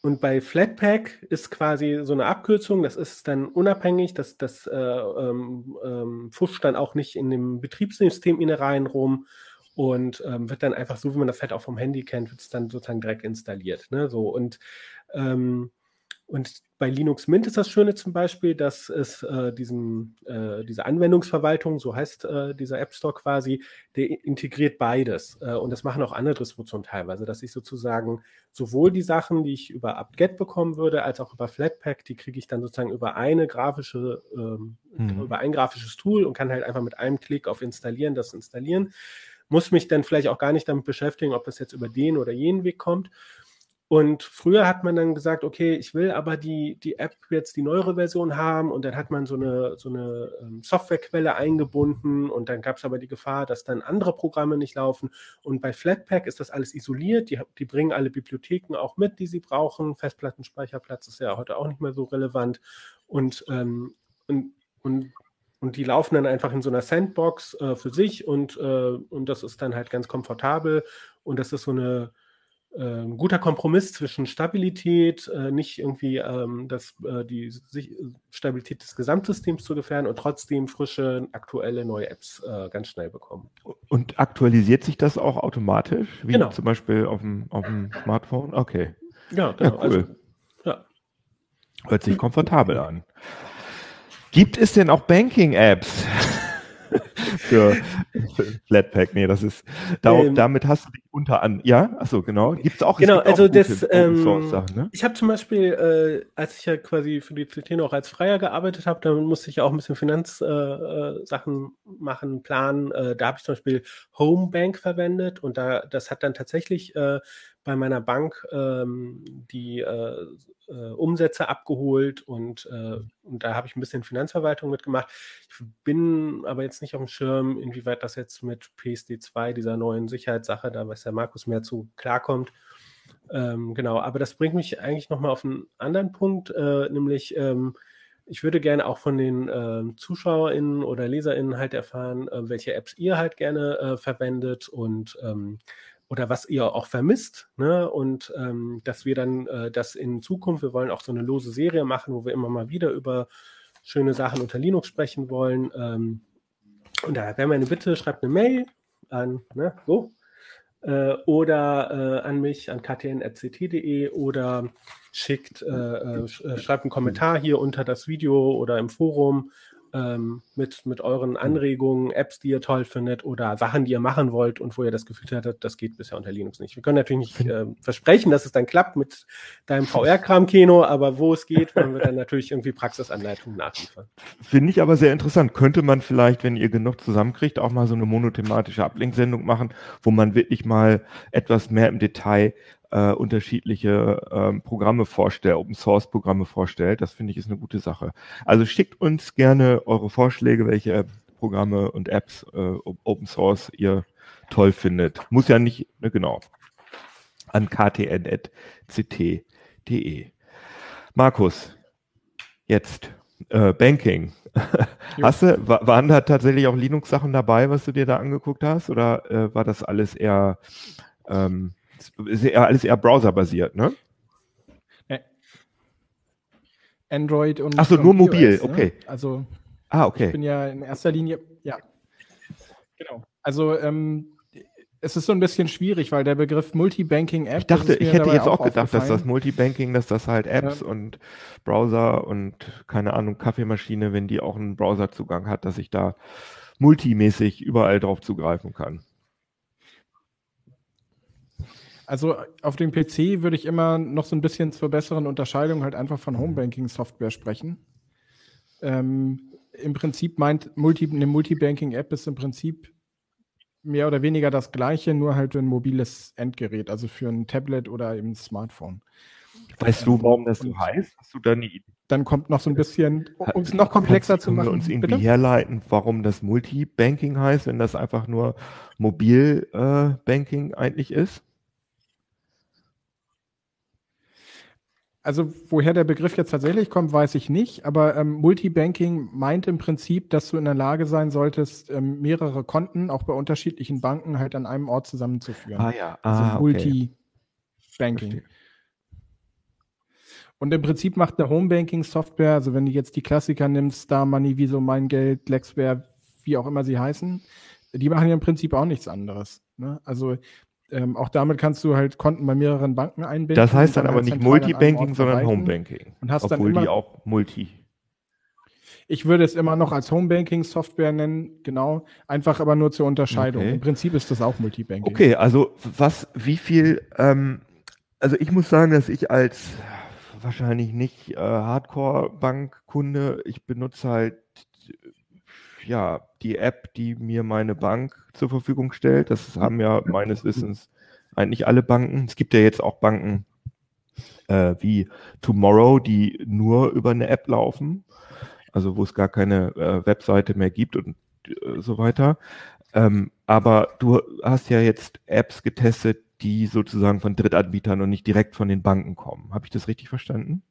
und bei Flatpak ist quasi so eine Abkürzung, das ist dann unabhängig, das, das äh, ähm, ähm, fuscht dann auch nicht in dem Betriebssystem Innereien rum und ähm, wird dann einfach so, wie man das halt auch vom Handy kennt, wird es dann sozusagen direkt installiert. Ne? So und ähm, Und bei Linux Mint ist das Schöne zum Beispiel, dass es äh, diesen, äh, diese Anwendungsverwaltung, so heißt äh, dieser App Store quasi, der integriert beides. Äh, und das machen auch andere Distributionen teilweise, dass ich sozusagen sowohl die Sachen, die ich über apt-get bekommen würde, als auch über Flatpak, die kriege ich dann sozusagen über eine grafische, ähm, mhm. über ein grafisches Tool und kann halt einfach mit einem Klick auf Installieren das installieren. Muss mich dann vielleicht auch gar nicht damit beschäftigen, ob das jetzt über den oder jenen Weg kommt. Und früher hat man dann gesagt, okay, ich will aber die, die App jetzt die neuere Version haben und dann hat man so eine, so eine ähm, Softwarequelle eingebunden und dann gab es aber die Gefahr, dass dann andere Programme nicht laufen. Und bei Flatpak ist das alles isoliert, die, die bringen alle Bibliotheken auch mit, die sie brauchen. Festplattenspeicherplatz ist ja heute auch nicht mehr so relevant. Und, ähm, und, und und die laufen dann einfach in so einer Sandbox äh, für sich und, äh, und das ist dann halt ganz komfortabel. Und das ist so eine, ein ähm, guter Kompromiss zwischen Stabilität, äh, nicht irgendwie ähm, das, äh, die sich, Stabilität des Gesamtsystems zu gefährden und trotzdem frische, aktuelle neue Apps äh, ganz schnell bekommen. Und aktualisiert sich das auch automatisch, wie genau. zum Beispiel auf dem, auf dem Smartphone? Okay. Ja, genau. Ja, cool. Also, ja. Hört sich komfortabel an. Gibt es denn auch Banking-Apps? für, Flatpak. Nee, das ist, darum, ähm, damit hast du dich unter an, ja, achso, genau. Gibt es auch, genau, also auch das, ähm, ne? ich habe zum Beispiel, äh, als ich ja quasi für die CT noch als Freier gearbeitet habe, dann musste ich ja auch ein bisschen Finanzsachen äh, äh machen, planen. Äh, da habe ich zum Beispiel Homebank verwendet und da, das hat dann tatsächlich äh, bei meiner Bank ähm, die äh, äh, Umsätze abgeholt und, äh, und da habe ich ein bisschen Finanzverwaltung mitgemacht. Ich bin aber jetzt nicht auf dem Schirm, inwieweit das jetzt mit PSD2, dieser neuen Sicherheitssache, da weiß der Markus mehr zu klarkommt. Ähm, genau, aber das bringt mich eigentlich nochmal auf einen anderen Punkt, äh, nämlich ähm, ich würde gerne auch von den äh, ZuschauerInnen oder LeserInnen halt erfahren, äh, welche Apps ihr halt gerne äh, verwendet und ähm, oder was ihr auch vermisst. Ne? Und ähm, dass wir dann äh, das in Zukunft, wir wollen auch so eine lose Serie machen, wo wir immer mal wieder über schöne Sachen unter Linux sprechen wollen. Ähm, und da wäre meine Bitte, schreibt eine Mail an, ne, so, äh, oder äh, an mich, an ktn.ct.de oder schickt, äh, äh, äh, schreibt einen Kommentar hier unter das Video oder im Forum ähm, mit, mit euren mhm. Anregungen, Apps, die ihr toll findet oder Sachen, die ihr machen wollt und wo ihr das Gefühl hattet, das geht bisher unter Linux nicht. Wir können natürlich nicht äh, versprechen, dass es dann klappt mit deinem VR-Kram, Kino, aber wo es geht, wollen wir dann natürlich irgendwie Praxisanleitungen nachliefern. Finde ich aber sehr interessant. Könnte man vielleicht, wenn ihr genug zusammenkriegt, auch mal so eine monothematische Ablenksendung machen, wo man wirklich mal etwas mehr im Detail äh, unterschiedliche ähm, Programme vorstellt, Open Source Programme vorstellt. Das finde ich ist eine gute Sache. Also schickt uns gerne eure Vorschläge, welche Programme und Apps äh, Open Source ihr toll findet. Muss ja nicht, ne, genau, an ktn.ct.de. Markus, jetzt äh, Banking. hast du, waren da tatsächlich auch Linux-Sachen dabei, was du dir da angeguckt hast? Oder äh, war das alles eher ähm, ist ja alles eher browserbasiert, ne? Android und. Achso, nur mobil, ne? okay. Also. Ah, okay. Ich bin ja in erster Linie, ja. Genau. Also, ähm, es ist so ein bisschen schwierig, weil der Begriff Multibanking-App. Ich dachte, ich hätte jetzt auch, auch gedacht, dass das Multibanking, dass das halt Apps ja. und Browser und keine Ahnung, Kaffeemaschine, wenn die auch einen Browserzugang hat, dass ich da multimäßig überall drauf zugreifen kann. Also auf dem PC würde ich immer noch so ein bisschen zur besseren Unterscheidung halt einfach von Homebanking-Software sprechen. Ähm, Im Prinzip meint Multi, eine Multibanking-App ist im Prinzip mehr oder weniger das gleiche, nur halt für ein mobiles Endgerät, also für ein Tablet oder eben ein Smartphone. Weißt du, warum das so heißt? Hast du da eine Idee? Dann kommt noch so ein bisschen, um es noch komplexer zu machen. Können wir uns irgendwie bitte? herleiten, warum das Multibanking heißt, wenn das einfach nur Mobilbanking äh, eigentlich ist? Also woher der Begriff jetzt tatsächlich kommt, weiß ich nicht, aber ähm, Multibanking meint im Prinzip, dass du in der Lage sein solltest, ähm, mehrere Konten auch bei unterschiedlichen Banken halt an einem Ort zusammenzuführen. Ah ja, also ah, also Multibanking. Okay. Und im Prinzip macht der Homebanking-Software, also wenn du jetzt die Klassiker nimmst, Star Money, Wieso Mein Geld, Lexware, wie auch immer sie heißen, die machen ja im Prinzip auch nichts anderes. Ne? Also ähm, auch damit kannst du halt Konten bei mehreren Banken einbinden. Das heißt dann aber nicht Multibanking, sondern. Homebanking. Und hast dann Obwohl die immer- auch Multi. Ich würde es immer noch als Homebanking-Software nennen, genau. Einfach aber nur zur Unterscheidung. Okay. Im Prinzip ist das auch Multibanking. Okay, also was, wie viel, ähm, also ich muss sagen, dass ich als wahrscheinlich nicht äh, Hardcore-Bankkunde, ich benutze halt ja die App, die mir meine Bank zur Verfügung stellt. Das haben ja meines Wissens eigentlich alle Banken. Es gibt ja jetzt auch Banken äh, wie Tomorrow, die nur über eine App laufen, also wo es gar keine äh, Webseite mehr gibt und äh, so weiter. Ähm, aber du hast ja jetzt Apps getestet, die sozusagen von Drittanbietern und nicht direkt von den Banken kommen. Habe ich das richtig verstanden?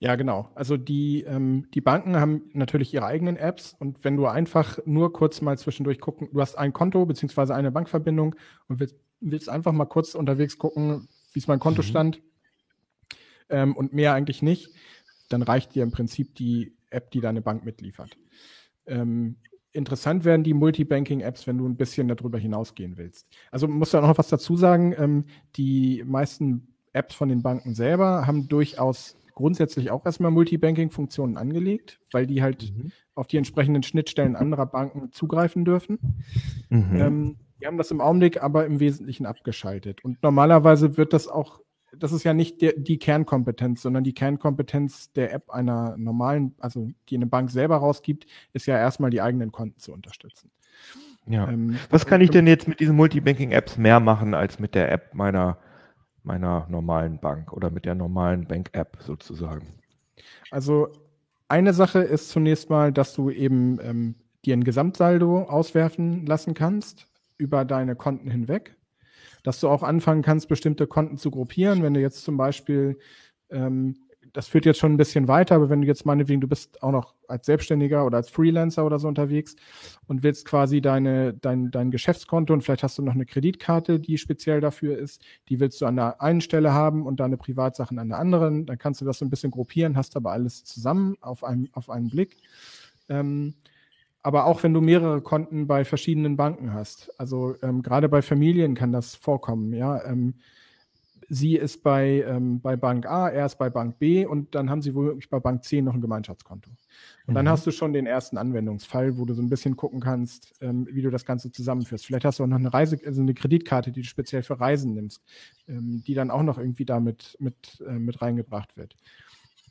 Ja, genau. Also die, ähm, die Banken haben natürlich ihre eigenen Apps und wenn du einfach nur kurz mal zwischendurch gucken, du hast ein Konto beziehungsweise eine Bankverbindung und willst, willst einfach mal kurz unterwegs gucken, wie ist mein Kontostand ähm, und mehr eigentlich nicht, dann reicht dir im Prinzip die App, die deine Bank mitliefert. Ähm, interessant werden die Multibanking-Apps, wenn du ein bisschen darüber hinausgehen willst. Also musst du auch noch was dazu sagen. Ähm, die meisten Apps von den Banken selber haben durchaus grundsätzlich auch erstmal Multibanking-Funktionen angelegt, weil die halt auf die entsprechenden Schnittstellen anderer Banken zugreifen dürfen. Mhm. Ähm, die haben das im Augenblick aber im Wesentlichen abgeschaltet. Und normalerweise wird das auch, das ist ja nicht der, die Kernkompetenz, sondern die Kernkompetenz der App einer normalen, also die eine Bank selber rausgibt, ist ja erstmal die eigenen Konten zu unterstützen. ja. Ähm, Was kann ich denn jetzt mit diesen Multibanking-Apps mehr machen als mit der App meiner, meiner normalen Bank oder mit der normalen Bank-App sozusagen? Also eine Sache ist zunächst mal, dass du eben ähm, dir ein Gesamtsaldo auswerfen lassen kannst über deine Konten hinweg. Dass du auch anfangen kannst, bestimmte Konten zu gruppieren. Wenn du jetzt zum Beispiel, ähm, das führt jetzt schon ein bisschen weiter, aber wenn du jetzt meinetwegen, du bist auch noch als Selbstständiger oder als Freelancer oder so unterwegs und willst quasi deine, dein, dein Geschäftskonto und vielleicht hast du noch eine Kreditkarte, die speziell dafür ist, die willst du an der einen Stelle haben und deine Privatsachen an der anderen, dann kannst du das so ein bisschen gruppieren, hast aber alles zusammen auf einen, auf einen Blick. Ähm, aber auch wenn du mehrere Konten bei verschiedenen Banken hast, also ähm, gerade bei Familien kann das vorkommen, ja. Ähm, sie ist bei, ähm, bei Bank A, er ist bei Bank B und dann haben sie womöglich bei Bank C noch ein Gemeinschaftskonto. Und dann Mhm. hast du schon den ersten Anwendungsfall, wo du so ein bisschen gucken kannst, ähm, wie du das Ganze zusammenführst. Vielleicht hast du auch noch eine Reise, also eine Kreditkarte, die du speziell für Reisen nimmst, ähm, die dann auch noch irgendwie damit mit, äh, mit reingebracht wird.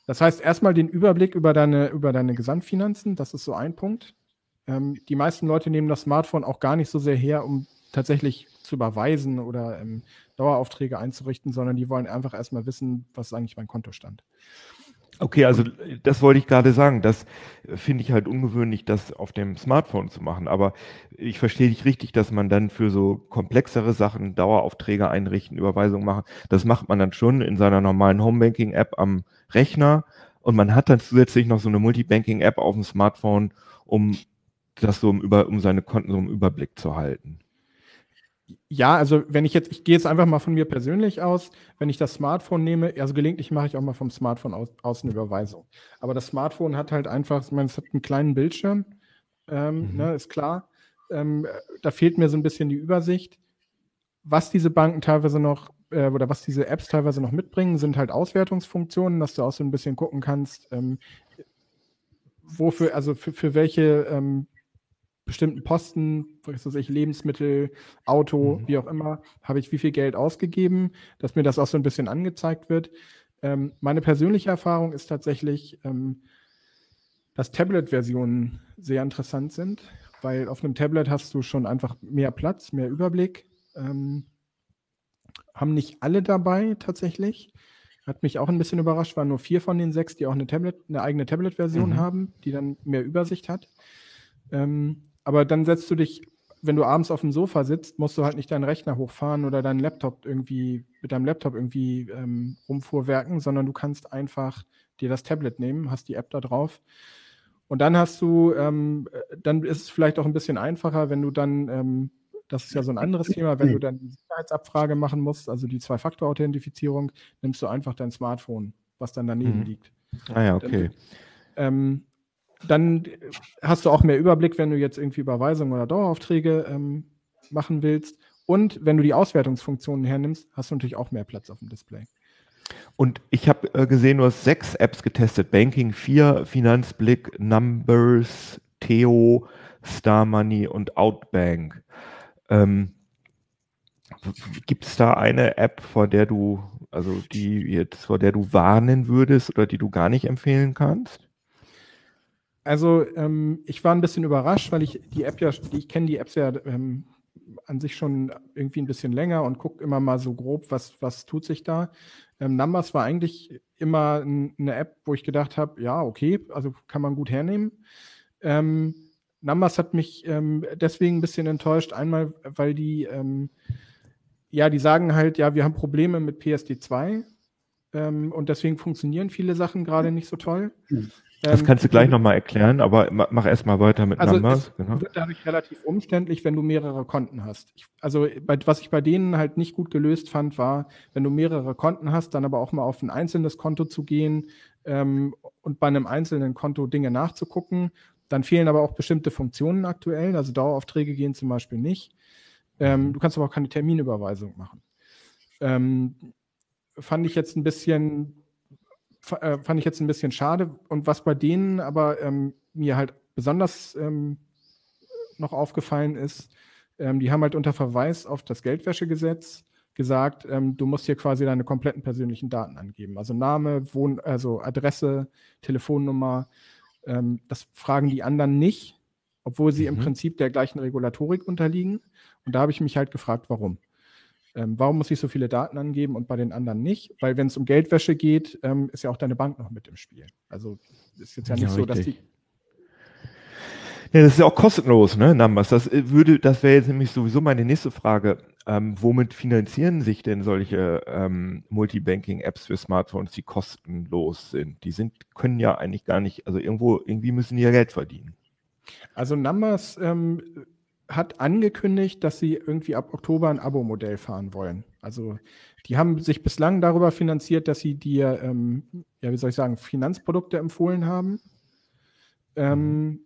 Das heißt, erstmal den Überblick über deine, über deine Gesamtfinanzen, das ist so ein Punkt. Ähm, die meisten Leute nehmen das Smartphone auch gar nicht so sehr her, um tatsächlich zu überweisen oder ähm, Daueraufträge einzurichten, sondern die wollen einfach erstmal wissen, was ist eigentlich mein Kontostand. Okay, also das wollte ich gerade sagen. Das äh, finde ich halt ungewöhnlich, das auf dem Smartphone zu machen. Aber ich verstehe dich richtig, dass man dann für so komplexere Sachen Daueraufträge einrichten, Überweisungen machen. Das macht man dann schon in seiner normalen Homebanking-App am Rechner. Und man hat dann zusätzlich noch so eine Multibanking-App auf dem Smartphone, um das so im Über, um seine Konten so im Überblick zu halten. Ja, also wenn ich jetzt, ich gehe jetzt einfach mal von mir persönlich aus, wenn ich das Smartphone nehme, also gelegentlich mache ich auch mal vom Smartphone aus, aus eine Überweisung. Aber das Smartphone hat halt einfach, ich meine, es hat einen kleinen Bildschirm, ähm, Mhm. ne, ist klar. Ähm, da fehlt mir so ein bisschen die Übersicht. Was diese Banken teilweise noch äh, oder was diese Apps teilweise noch mitbringen, sind halt Auswertungsfunktionen, dass du auch so ein bisschen gucken kannst, ähm, wofür, also für, für welche ähm, bestimmten Posten, was weiß ich, Lebensmittel, Auto, Mhm. wie auch immer, habe ich wie viel Geld ausgegeben, dass mir das auch so ein bisschen angezeigt wird. Ähm, meine persönliche Erfahrung ist tatsächlich, ähm, dass Tablet-Versionen sehr interessant sind, weil auf einem Tablet hast du schon einfach mehr Platz, mehr Überblick. Ähm, haben nicht alle dabei tatsächlich. Hat mich auch ein bisschen überrascht, waren nur vier von den sechs, die auch eine, Tablet, eine eigene Tablet-Version Mhm. haben, die dann mehr Übersicht hat. Ähm, aber dann setzt du dich, wenn du abends auf dem Sofa sitzt, musst du halt nicht deinen Rechner hochfahren oder deinen Laptop irgendwie mit deinem Laptop irgendwie ähm, rumfuhrwerken, sondern du kannst einfach dir das Tablet nehmen, hast die App da drauf. Und dann hast du, ähm, äh, dann ist es vielleicht auch ein bisschen einfacher, wenn du dann, ähm, das ist ja so ein anderes Thema, wenn du dann die Sicherheitsabfrage machen musst, also die Zwei-Faktor-Authentifizierung, nimmst du einfach dein Smartphone, was dann daneben Mhm. liegt. Ah ja, okay. Ähm, dann hast du auch mehr Überblick, wenn du jetzt irgendwie Überweisungen oder Daueraufträge ähm, machen willst. Und wenn du die Auswertungsfunktionen hernimmst, hast du natürlich auch mehr Platz auf dem Display. Und ich habe äh, gesehen, du hast sechs Apps getestet. Banking 4, Finanzblick, Numbers, Theo, Star Money und Outbank. Ähm, Gibt es da eine App, vor der du, also die jetzt, vor der du warnen würdest oder die du gar nicht empfehlen kannst? Also ähm, ich war ein bisschen überrascht, weil ich die App ja, ich kenne die Apps ja ähm, an sich schon irgendwie ein bisschen länger und gucke immer mal so grob, was, was tut sich da. Ähm, Numbers war eigentlich immer eine App, wo ich gedacht habe, ja, okay, also kann man gut hernehmen. Ähm, Numbers hat mich ähm, deswegen ein bisschen enttäuscht. Einmal, weil die, ähm, ja, die sagen halt, ja, wir haben Probleme mit PSD2 ähm, und deswegen funktionieren viele Sachen gerade nicht so toll. Hm. Das kannst du gleich nochmal erklären, aber mach erstmal weiter mit also Numbers. Es genau. wird dadurch relativ umständlich, wenn du mehrere Konten hast. Ich, also bei, was ich bei denen halt nicht gut gelöst fand, war, wenn du mehrere Konten hast, dann aber auch mal auf ein einzelnes Konto zu gehen ähm, und bei einem einzelnen Konto Dinge nachzugucken. Dann fehlen aber auch bestimmte Funktionen aktuell. Also Daueraufträge gehen zum Beispiel nicht. Ähm, du kannst aber auch keine Terminüberweisung machen. Ähm, fand ich jetzt ein bisschen äh, fand ich jetzt ein bisschen schade. Und was bei denen aber ähm, mir halt besonders ähm, noch aufgefallen ist, ähm, die haben halt unter Verweis auf das Geldwäschegesetz gesagt, ähm, du musst hier quasi deine kompletten persönlichen Daten angeben. Also Name, Wohn also Adresse, Telefonnummer. Ähm, das fragen die anderen nicht, obwohl sie mhm. im Prinzip der gleichen Regulatorik unterliegen. Und da habe ich mich halt gefragt, warum. Ähm, warum muss ich so viele Daten angeben und bei den anderen nicht? Weil wenn es um Geldwäsche geht, ähm, ist ja auch deine Bank noch mit im Spiel. Also ist jetzt ja nicht ja, so, dass die. Ja, das ist ja auch kostenlos, ne, Numbers. Das äh, würde, das wäre jetzt nämlich sowieso meine nächste Frage. Ähm, womit finanzieren sich denn solche ähm, Multibanking-Apps für Smartphones, die kostenlos sind? Die sind, können ja eigentlich gar nicht, also irgendwo, irgendwie müssen die ja Geld verdienen. Also Numbers ähm, hat angekündigt, dass sie irgendwie ab Oktober ein Abo-Modell fahren wollen. Also die haben sich bislang darüber finanziert, dass sie dir, ähm, ja, wie soll ich sagen, Finanzprodukte empfohlen haben. Ähm,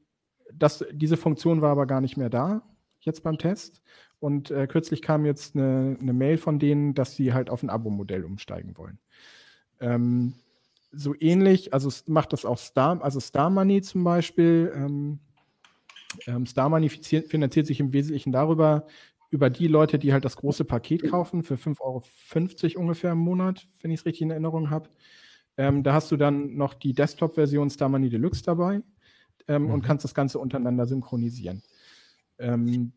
das, diese Funktion war aber gar nicht mehr da, jetzt beim Test. Und äh, kürzlich kam jetzt eine, eine, Mail von denen, dass sie halt auf ein Abo-Modell umsteigen wollen. Ähm, so ähnlich, also macht das auch Star, also Star Money zum Beispiel, ähm, ähm, Star Money finanziert sich im Wesentlichen darüber, über die Leute, die halt das große Paket kaufen, für 5,50 Euro ungefähr im Monat, wenn ich es richtig in Erinnerung habe. Ähm, da hast du dann noch die Desktop-Version Star Money Deluxe dabei ähm, mhm. und kannst das Ganze untereinander synchronisieren. Ähm,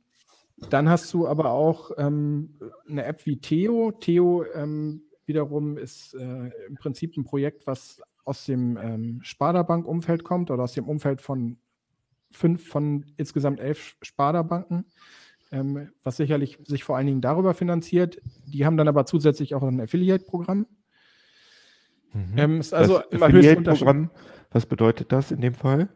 dann hast du aber auch ähm, eine App wie Theo. Theo ähm, wiederum ist äh, im Prinzip ein Projekt, was aus dem ähm, Sparda-Bank-Umfeld kommt oder aus dem Umfeld von fünf von insgesamt elf Sparda-Banken, ähm, was sicherlich sich vor allen Dingen darüber finanziert. Die haben dann aber zusätzlich auch ein Affiliate-Programm. Mhm. Ähm, ist also das Affiliate-Programm, was bedeutet das in dem Fall?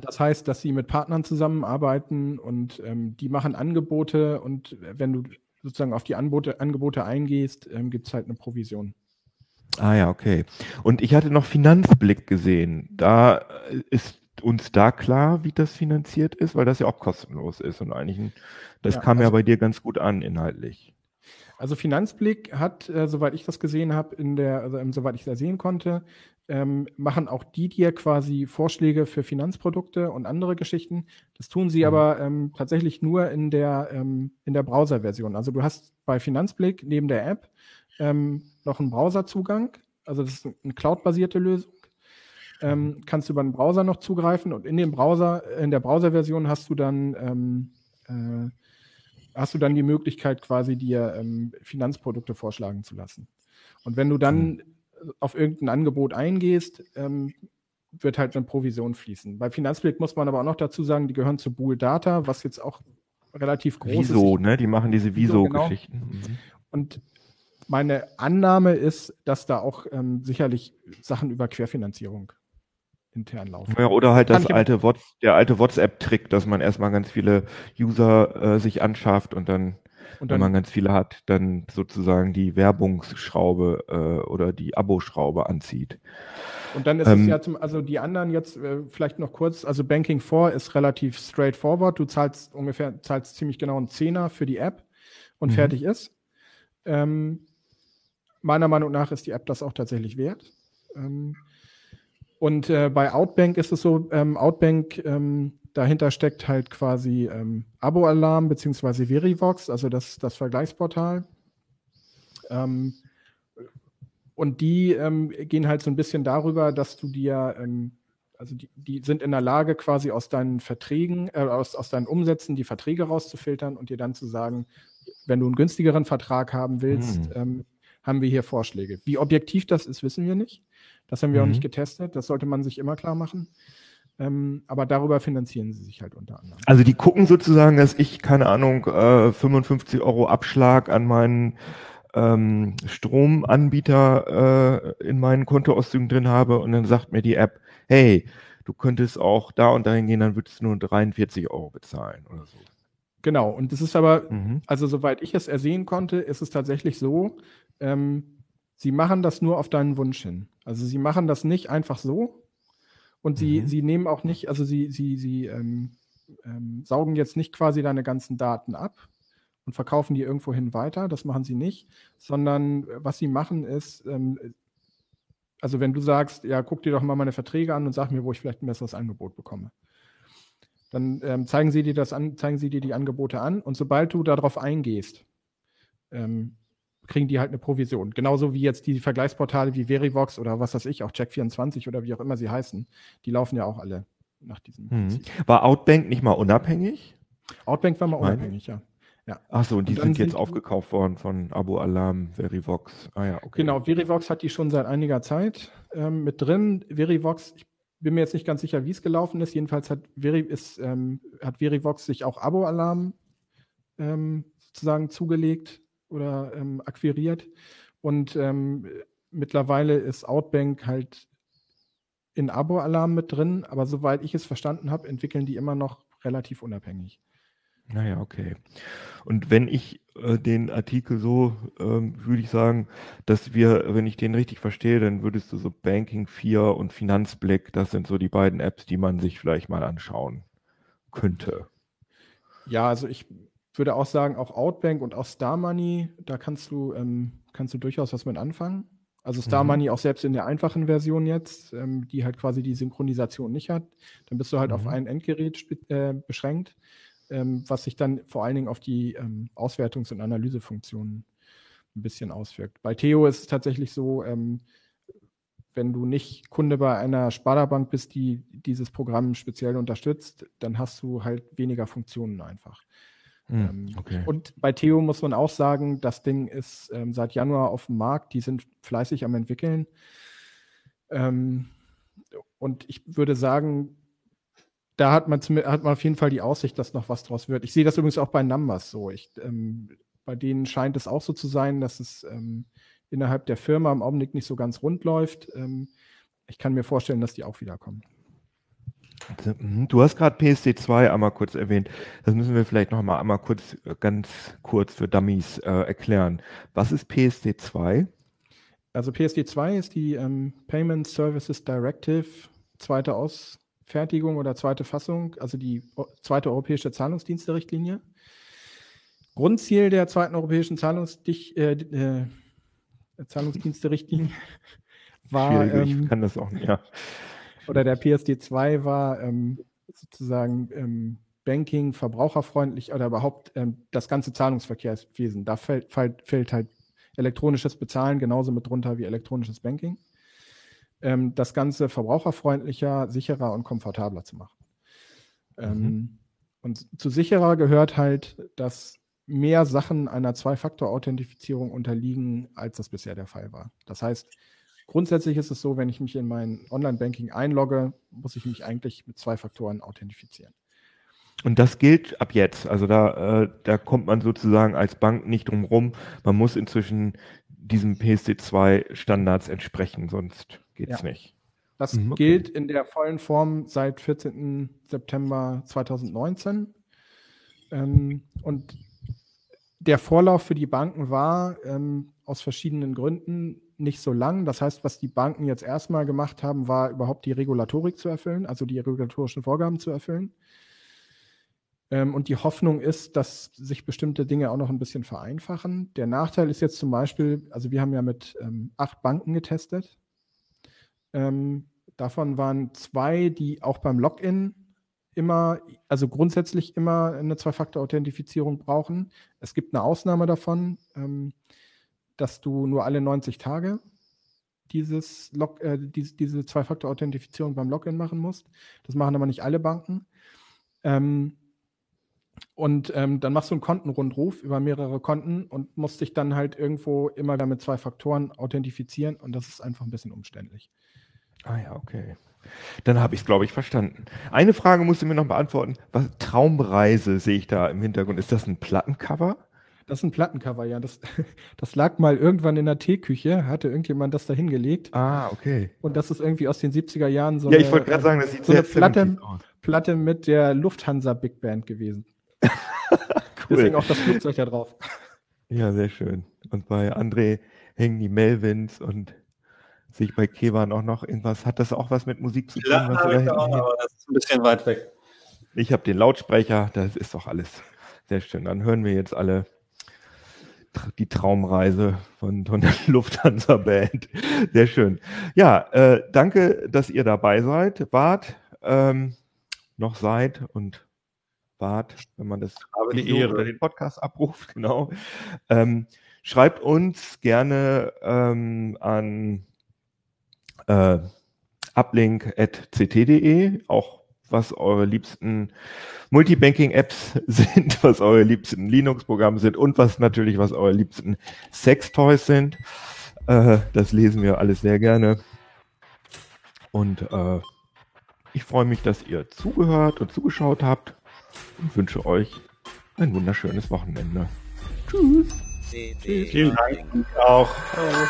Das heißt, dass sie mit Partnern zusammenarbeiten und ähm, die machen Angebote und wenn du sozusagen auf die Anbote, Angebote eingehst, ähm, gibt es halt eine Provision. Ah ja, okay. Und ich hatte noch Finanzblick gesehen. Da ist uns da klar, wie das finanziert ist, weil das ja auch kostenlos ist und eigentlich, das ja, kam also, ja bei dir ganz gut an inhaltlich. Also Finanzblick hat, äh, soweit ich das gesehen habe, in der, also ähm, soweit ich da sehen konnte, ähm, machen auch die dir quasi Vorschläge für Finanzprodukte und andere Geschichten. Das tun sie mhm. aber ähm, tatsächlich nur in der, ähm, in der Browser-Version. Also du hast bei Finanzblick neben der App ähm, noch einen Browserzugang. Also das ist eine cloud-basierte Lösung ähm, kannst du über den Browser noch zugreifen und in dem Browser, in der Browser-Version hast du dann ähm, äh, hast du dann die Möglichkeit, quasi dir ähm, Finanzprodukte vorschlagen zu lassen. Und wenn du dann mhm. auf irgendein Angebot eingehst, ähm, wird halt eine Provision fließen. Bei Finanzblick muss man aber auch noch dazu sagen, die gehören zu Bool Data, was jetzt auch relativ groß Viso, ist. Wieso, ne? Die machen diese Wieso-Geschichten. Genau. Mhm. Und meine Annahme ist, dass da auch ähm, sicherlich Sachen über Querfinanzierung intern laufen. Ja, oder halt das alte What's, der alte WhatsApp-Trick, dass man erstmal ganz viele User äh, sich anschafft und dann, und dann, wenn man ganz viele hat, dann sozusagen die Werbungsschraube äh, oder die Abo-Schraube anzieht. Und dann ist ähm, es ja zum, also die anderen jetzt äh, vielleicht noch kurz, also Banking 4 ist relativ straightforward. Du zahlst ungefähr, zahlst ziemlich genau einen Zehner für die App und mhm. fertig ist. Ähm, meiner Meinung nach ist die App das auch tatsächlich wert. Ähm, und äh, bei Outbank ist es so, ähm, Outbank, ähm, dahinter steckt halt quasi ähm, Abo-Alarm beziehungsweise Verivox, also das, das Vergleichsportal. Ähm, und die ähm, gehen halt so ein bisschen darüber, dass du dir, ähm, also die, die, sind in der Lage, quasi aus deinen Verträgen, äh, aus, aus deinen Umsätzen die Verträge rauszufiltern und dir dann zu sagen, wenn du einen günstigeren Vertrag haben willst, mhm. Haben wir hier Vorschläge. Wie objektiv das ist, wissen wir nicht. Das haben wir mhm. auch nicht getestet. Das sollte man sich immer klar machen. Ähm, aber darüber finanzieren sie sich halt unter anderem. Also die gucken sozusagen, dass ich, keine Ahnung, äh, 55 Euro Abschlag an meinen ähm, Stromanbieter äh, in meinen Kontoauszügen drin habe und dann sagt mir die App, hey, du könntest auch da und dahin gehen, dann würdest du nur 43 Euro bezahlen oder so. Genau, und das ist aber, mhm. also soweit ich es ersehen konnte, ist es tatsächlich so, ähm, Sie machen das nur auf deinen Wunsch hin. Also sie machen das nicht einfach so und sie, mhm. sie nehmen auch nicht, also sie, sie, sie ähm, ähm, saugen jetzt nicht quasi deine ganzen Daten ab und verkaufen die irgendwohin weiter. Das machen sie nicht, sondern äh, was sie machen ist, ähm, also wenn du sagst, ja, guck dir doch mal meine Verträge an und sag mir, wo ich vielleicht ein besseres Angebot bekomme. Dann ähm, zeigen sie dir das an, zeigen sie dir die Angebote an und sobald du darauf eingehst, ähm, kriegen die halt eine Provision. Genauso wie jetzt die Vergleichsportale wie Verivox oder was weiß ich, auch Check24 oder wie auch immer sie heißen, die laufen ja auch alle nach diesem hm. War Outbank nicht mal unabhängig? Outbank war mal unabhängig, ja. ja. Achso, und die und sind jetzt sind aufgekauft worden von Abo Alarm, Verivox. Ah ja, okay. Genau, Verivox hat die schon seit einiger Zeit ähm, mit drin. Verivox, ich bin mir jetzt nicht ganz sicher, wie es gelaufen ist. Jedenfalls hat, Veri, ist, ähm, hat Verivox sich auch Abo Alarm ähm, sozusagen zugelegt oder ähm, akquiriert. Und ähm, mittlerweile ist Outbank halt in Abo-Alarm mit drin, aber soweit ich es verstanden habe, entwickeln die immer noch relativ unabhängig. Naja, okay. Und wenn ich äh, den Artikel so, ähm, würde ich sagen, dass wir, wenn ich den richtig verstehe, dann würdest du so Banking 4 und Finanzblick, das sind so die beiden Apps, die man sich vielleicht mal anschauen könnte. Ja, also ich würde auch sagen, auch Outbank und auch Star Money, da kannst du, ähm, kannst du durchaus was mit anfangen. Also Star mhm. Money auch selbst in der einfachen Version jetzt, ähm, die halt quasi die Synchronisation nicht hat, dann bist du halt mhm. auf ein Endgerät äh, beschränkt, ähm, was sich dann vor allen Dingen auf die ähm, Auswertungs- und Analysefunktionen ein bisschen auswirkt. Bei Theo ist es tatsächlich so, ähm, wenn du nicht Kunde bei einer Sparda-Bank bist, die dieses Programm speziell unterstützt, dann hast du halt weniger Funktionen einfach. Hm, okay. Und bei Theo muss man auch sagen, das Ding ist ähm, seit Januar auf dem Markt, die sind fleißig am entwickeln. Ähm, und ich würde sagen, da hat man, hat man auf jeden Fall die Aussicht, dass noch was draus wird. Ich sehe das übrigens auch bei Numbers so. Ich, ähm, bei denen scheint es auch so zu sein, dass es ähm, innerhalb der Firma im Augenblick nicht so ganz rund läuft. Ähm, ich kann mir vorstellen, dass die auch wiederkommen. Du hast gerade PSD2 einmal kurz erwähnt. Das müssen wir vielleicht noch mal einmal kurz, äh, ganz kurz für Dummies äh, erklären. Was ist PSD2? Also PSD2 ist die ähm, Payment Services Directive, zweite Ausfertigung oder zweite Fassung, also die zweite europäische Zahlungsdienste-Richtlinie. Grundziel der zweiten europäischen Zahlungsdich, äh, äh, Zahlungsdienste-Richtlinie war. Ähm, ich kann das auch nicht, ja oder der PSD2 war ähm, sozusagen ähm, Banking verbraucherfreundlich oder überhaupt ähm, das ganze Zahlungsverkehrswesen. Da fällt, fällt, fällt, halt elektronisches Bezahlen genauso mit drunter wie elektronisches Banking. Ähm, das Ganze verbraucherfreundlicher, sicherer und komfortabler zu machen. Ähm, mhm. Und zu sicherer gehört halt, dass mehr Sachen einer Zwei-Faktor-Authentifizierung unterliegen, als das bisher der Fall war. Das heißt, Grundsätzlich ist es so, wenn ich mich in mein Online-Banking einlogge, muss ich mich eigentlich mit zwei Faktoren authentifizieren. Und das gilt ab jetzt. Also da, äh, da kommt man sozusagen als Bank nicht drum rum. Man muss inzwischen diesem PSD2-Standards entsprechen, sonst geht es ja. nicht. Das mhm, gilt in der vollen Form seit 14. September 2019. Ähm, und der Vorlauf für die Banken war ähm, aus verschiedenen Gründen nicht so lang. Das heißt, was die Banken jetzt erstmal gemacht haben, war überhaupt die Regulatorik zu erfüllen, also die regulatorischen Vorgaben zu erfüllen. Ähm, und die Hoffnung ist, dass sich bestimmte Dinge auch noch ein bisschen vereinfachen. Der Nachteil ist jetzt zum Beispiel, also wir haben ja mit ähm, acht Banken getestet. Ähm, davon waren zwei, die auch beim Login immer, also grundsätzlich immer eine Zwei-Faktor-Authentifizierung brauchen. Es gibt eine Ausnahme davon, ähm, dass du nur alle 90 Tage dieses Log, äh, diese, diese Zwei-Faktor-Authentifizierung beim Login machen musst. Das machen aber nicht alle Banken. Ähm, und ähm, dann machst du einen Kontenrundruf über mehrere Konten und musst dich dann halt irgendwo immer wieder mit zwei Faktoren authentifizieren und das ist einfach ein bisschen umständlich. Ah ja, okay. Dann habe ich es, glaube ich, verstanden. Eine Frage musst du mir noch beantworten. Was, Traumreise sehe ich da im Hintergrund. Ist das ein Plattencover? Das ist ein Plattencover, ja. Das, das lag mal irgendwann in der Teeküche, hatte irgendjemand das da hingelegt. Ah, okay. Und das ist irgendwie aus den 70er Jahren so ja, ich wollte gerade sagen, das sieht so sehr eine Platte, 70s aus. Platte mit der Lufthansa Big Band gewesen. Cool. Deswegen auch das Flugzeug da drauf. Ja, sehr schön. Und bei André hängen die Melvins und sehe ich bei Kevan auch noch irgendwas. Hat das auch was mit Musik zu tun? Platten was da ich auch, aber das ist ein bisschen weit weg. Ich habe den Lautsprecher, das ist doch alles sehr schön. Dann hören wir jetzt alle die Traumreise von, von der Lufthansa Band. Sehr schön. Ja, äh, danke, dass ihr dabei seid, wart, ähm, noch seid und wart, wenn man das Video Ehre. oder den Podcast abruft, genau. Ähm, schreibt uns gerne ähm, an äh, uplink.ct.de, auch was eure liebsten Multibanking-Apps sind, was eure liebsten Linux-Programme sind und was natürlich, was eure liebsten Sextoys sind. Äh, das lesen wir alles sehr gerne. Und äh, ich freue mich, dass ihr zugehört und zugeschaut habt und wünsche euch ein wunderschönes Wochenende. CD Vielen. Dank. Auch. Ciao.